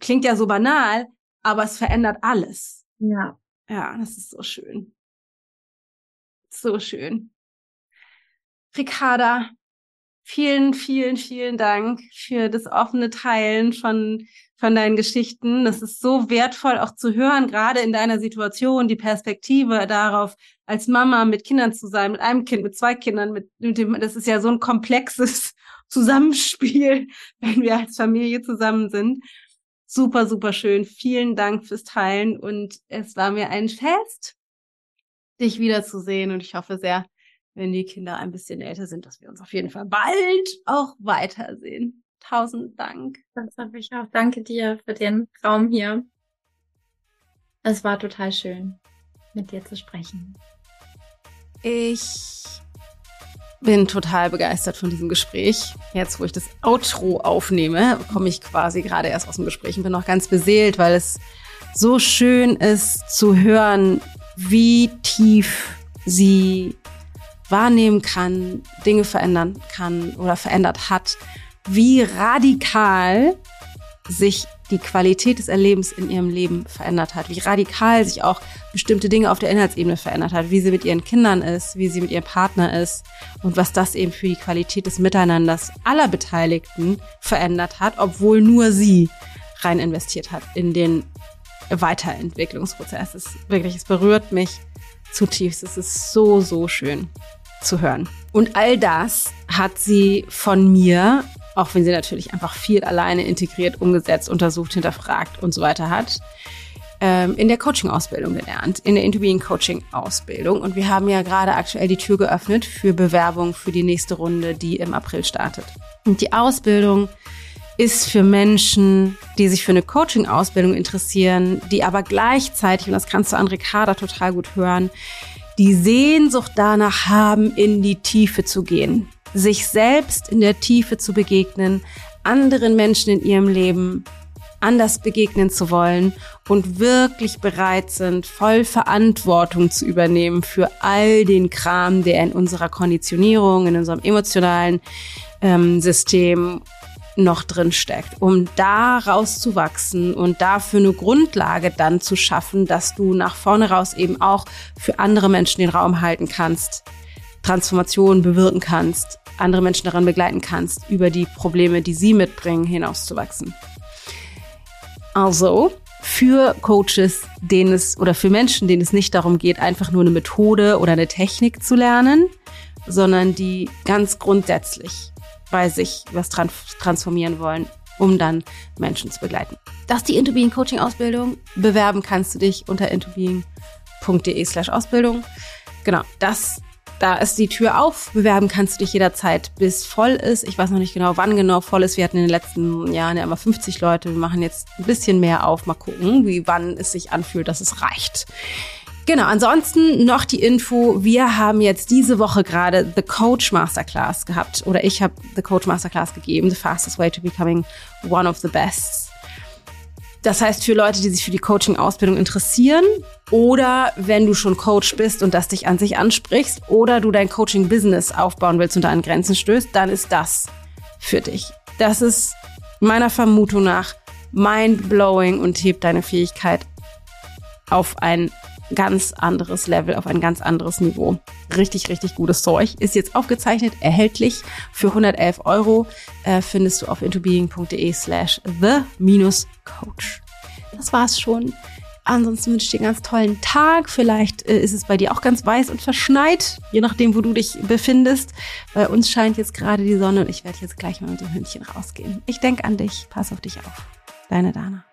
Klingt ja so banal, aber es verändert alles. Ja. Ja, das ist so schön. So schön. Ricarda, vielen, vielen, vielen Dank für das offene Teilen von, von deinen Geschichten. Das ist so wertvoll auch zu hören, gerade in deiner Situation, die Perspektive darauf, als Mama mit Kindern zu sein, mit einem Kind, mit zwei Kindern, mit, mit dem, das ist ja so ein komplexes Zusammenspiel, wenn wir als Familie zusammen sind. Super, super schön. Vielen Dank fürs Teilen und es war mir ein Fest, dich wiederzusehen und ich hoffe sehr, wenn die Kinder ein bisschen älter sind, dass wir uns auf jeden Fall bald auch weitersehen. Tausend Dank. Das habe ich auch. Danke dir für den Raum hier. Es war total schön, mit dir zu sprechen. Ich bin total begeistert von diesem Gespräch. Jetzt, wo ich das Outro aufnehme, komme ich quasi gerade erst aus dem Gespräch und bin noch ganz beseelt, weil es so schön ist zu hören, wie tief sie wahrnehmen kann, Dinge verändern kann oder verändert hat, wie radikal sich die Qualität des Erlebens in ihrem Leben verändert hat, wie radikal sich auch bestimmte Dinge auf der Inhaltsebene verändert hat, wie sie mit ihren Kindern ist, wie sie mit ihrem Partner ist und was das eben für die Qualität des Miteinanders aller Beteiligten verändert hat, obwohl nur sie rein investiert hat in den Weiterentwicklungsprozess. Es wirklich, es berührt mich zutiefst. Es ist so, so schön zu hören. Und all das hat sie von mir, auch wenn sie natürlich einfach viel alleine integriert, umgesetzt, untersucht, hinterfragt und so weiter hat, ähm, in der Coaching-Ausbildung gelernt, in der Interbeing-Coaching-Ausbildung. Und wir haben ja gerade aktuell die Tür geöffnet für Bewerbung für die nächste Runde, die im April startet. Und die Ausbildung ist für Menschen, die sich für eine Coaching-Ausbildung interessieren, die aber gleichzeitig, und das kannst du an Ricarda total gut hören, die Sehnsucht danach haben, in die Tiefe zu gehen, sich selbst in der Tiefe zu begegnen, anderen Menschen in ihrem Leben anders begegnen zu wollen und wirklich bereit sind, voll Verantwortung zu übernehmen für all den Kram, der in unserer Konditionierung, in unserem emotionalen ähm, System noch drin steckt, um da rauszuwachsen und dafür eine Grundlage dann zu schaffen, dass du nach vorne raus eben auch für andere Menschen den Raum halten kannst, Transformationen bewirken kannst, andere Menschen daran begleiten kannst, über die Probleme, die sie mitbringen, hinauszuwachsen. Also, für Coaches, denen es oder für Menschen, denen es nicht darum geht, einfach nur eine Methode oder eine Technik zu lernen, sondern die ganz grundsätzlich bei sich was trans transformieren wollen, um dann Menschen zu begleiten. Das ist die Intobeing Coaching Ausbildung. Bewerben kannst du dich unter intobeing.de slash Ausbildung. Genau, das, da ist die Tür auf. Bewerben kannst du dich jederzeit, bis voll ist. Ich weiß noch nicht genau, wann genau voll ist. Wir hatten in den letzten Jahren ja immer 50 Leute. Wir machen jetzt ein bisschen mehr auf. Mal gucken, wie wann es sich anfühlt, dass es reicht. Genau, ansonsten noch die Info, wir haben jetzt diese Woche gerade The Coach Masterclass gehabt oder ich habe The Coach Masterclass gegeben, The Fastest Way to Becoming One of the Best. Das heißt für Leute, die sich für die Coaching-Ausbildung interessieren oder wenn du schon Coach bist und das dich an sich ansprichst oder du dein Coaching-Business aufbauen willst und da an Grenzen stößt, dann ist das für dich. Das ist meiner Vermutung nach mind-blowing und hebt deine Fähigkeit auf ein ganz anderes Level, auf ein ganz anderes Niveau. Richtig, richtig gutes Zeug. Ist jetzt aufgezeichnet, erhältlich für 111 Euro. Äh, findest du auf intobeing.de slash the-coach. Das war's schon. Ansonsten wünsche ich dir einen ganz tollen Tag. Vielleicht äh, ist es bei dir auch ganz weiß und verschneit, je nachdem, wo du dich befindest. Bei uns scheint jetzt gerade die Sonne und ich werde jetzt gleich mal mit dem Hündchen rausgehen. Ich denke an dich. Pass auf dich auf. Deine Dana.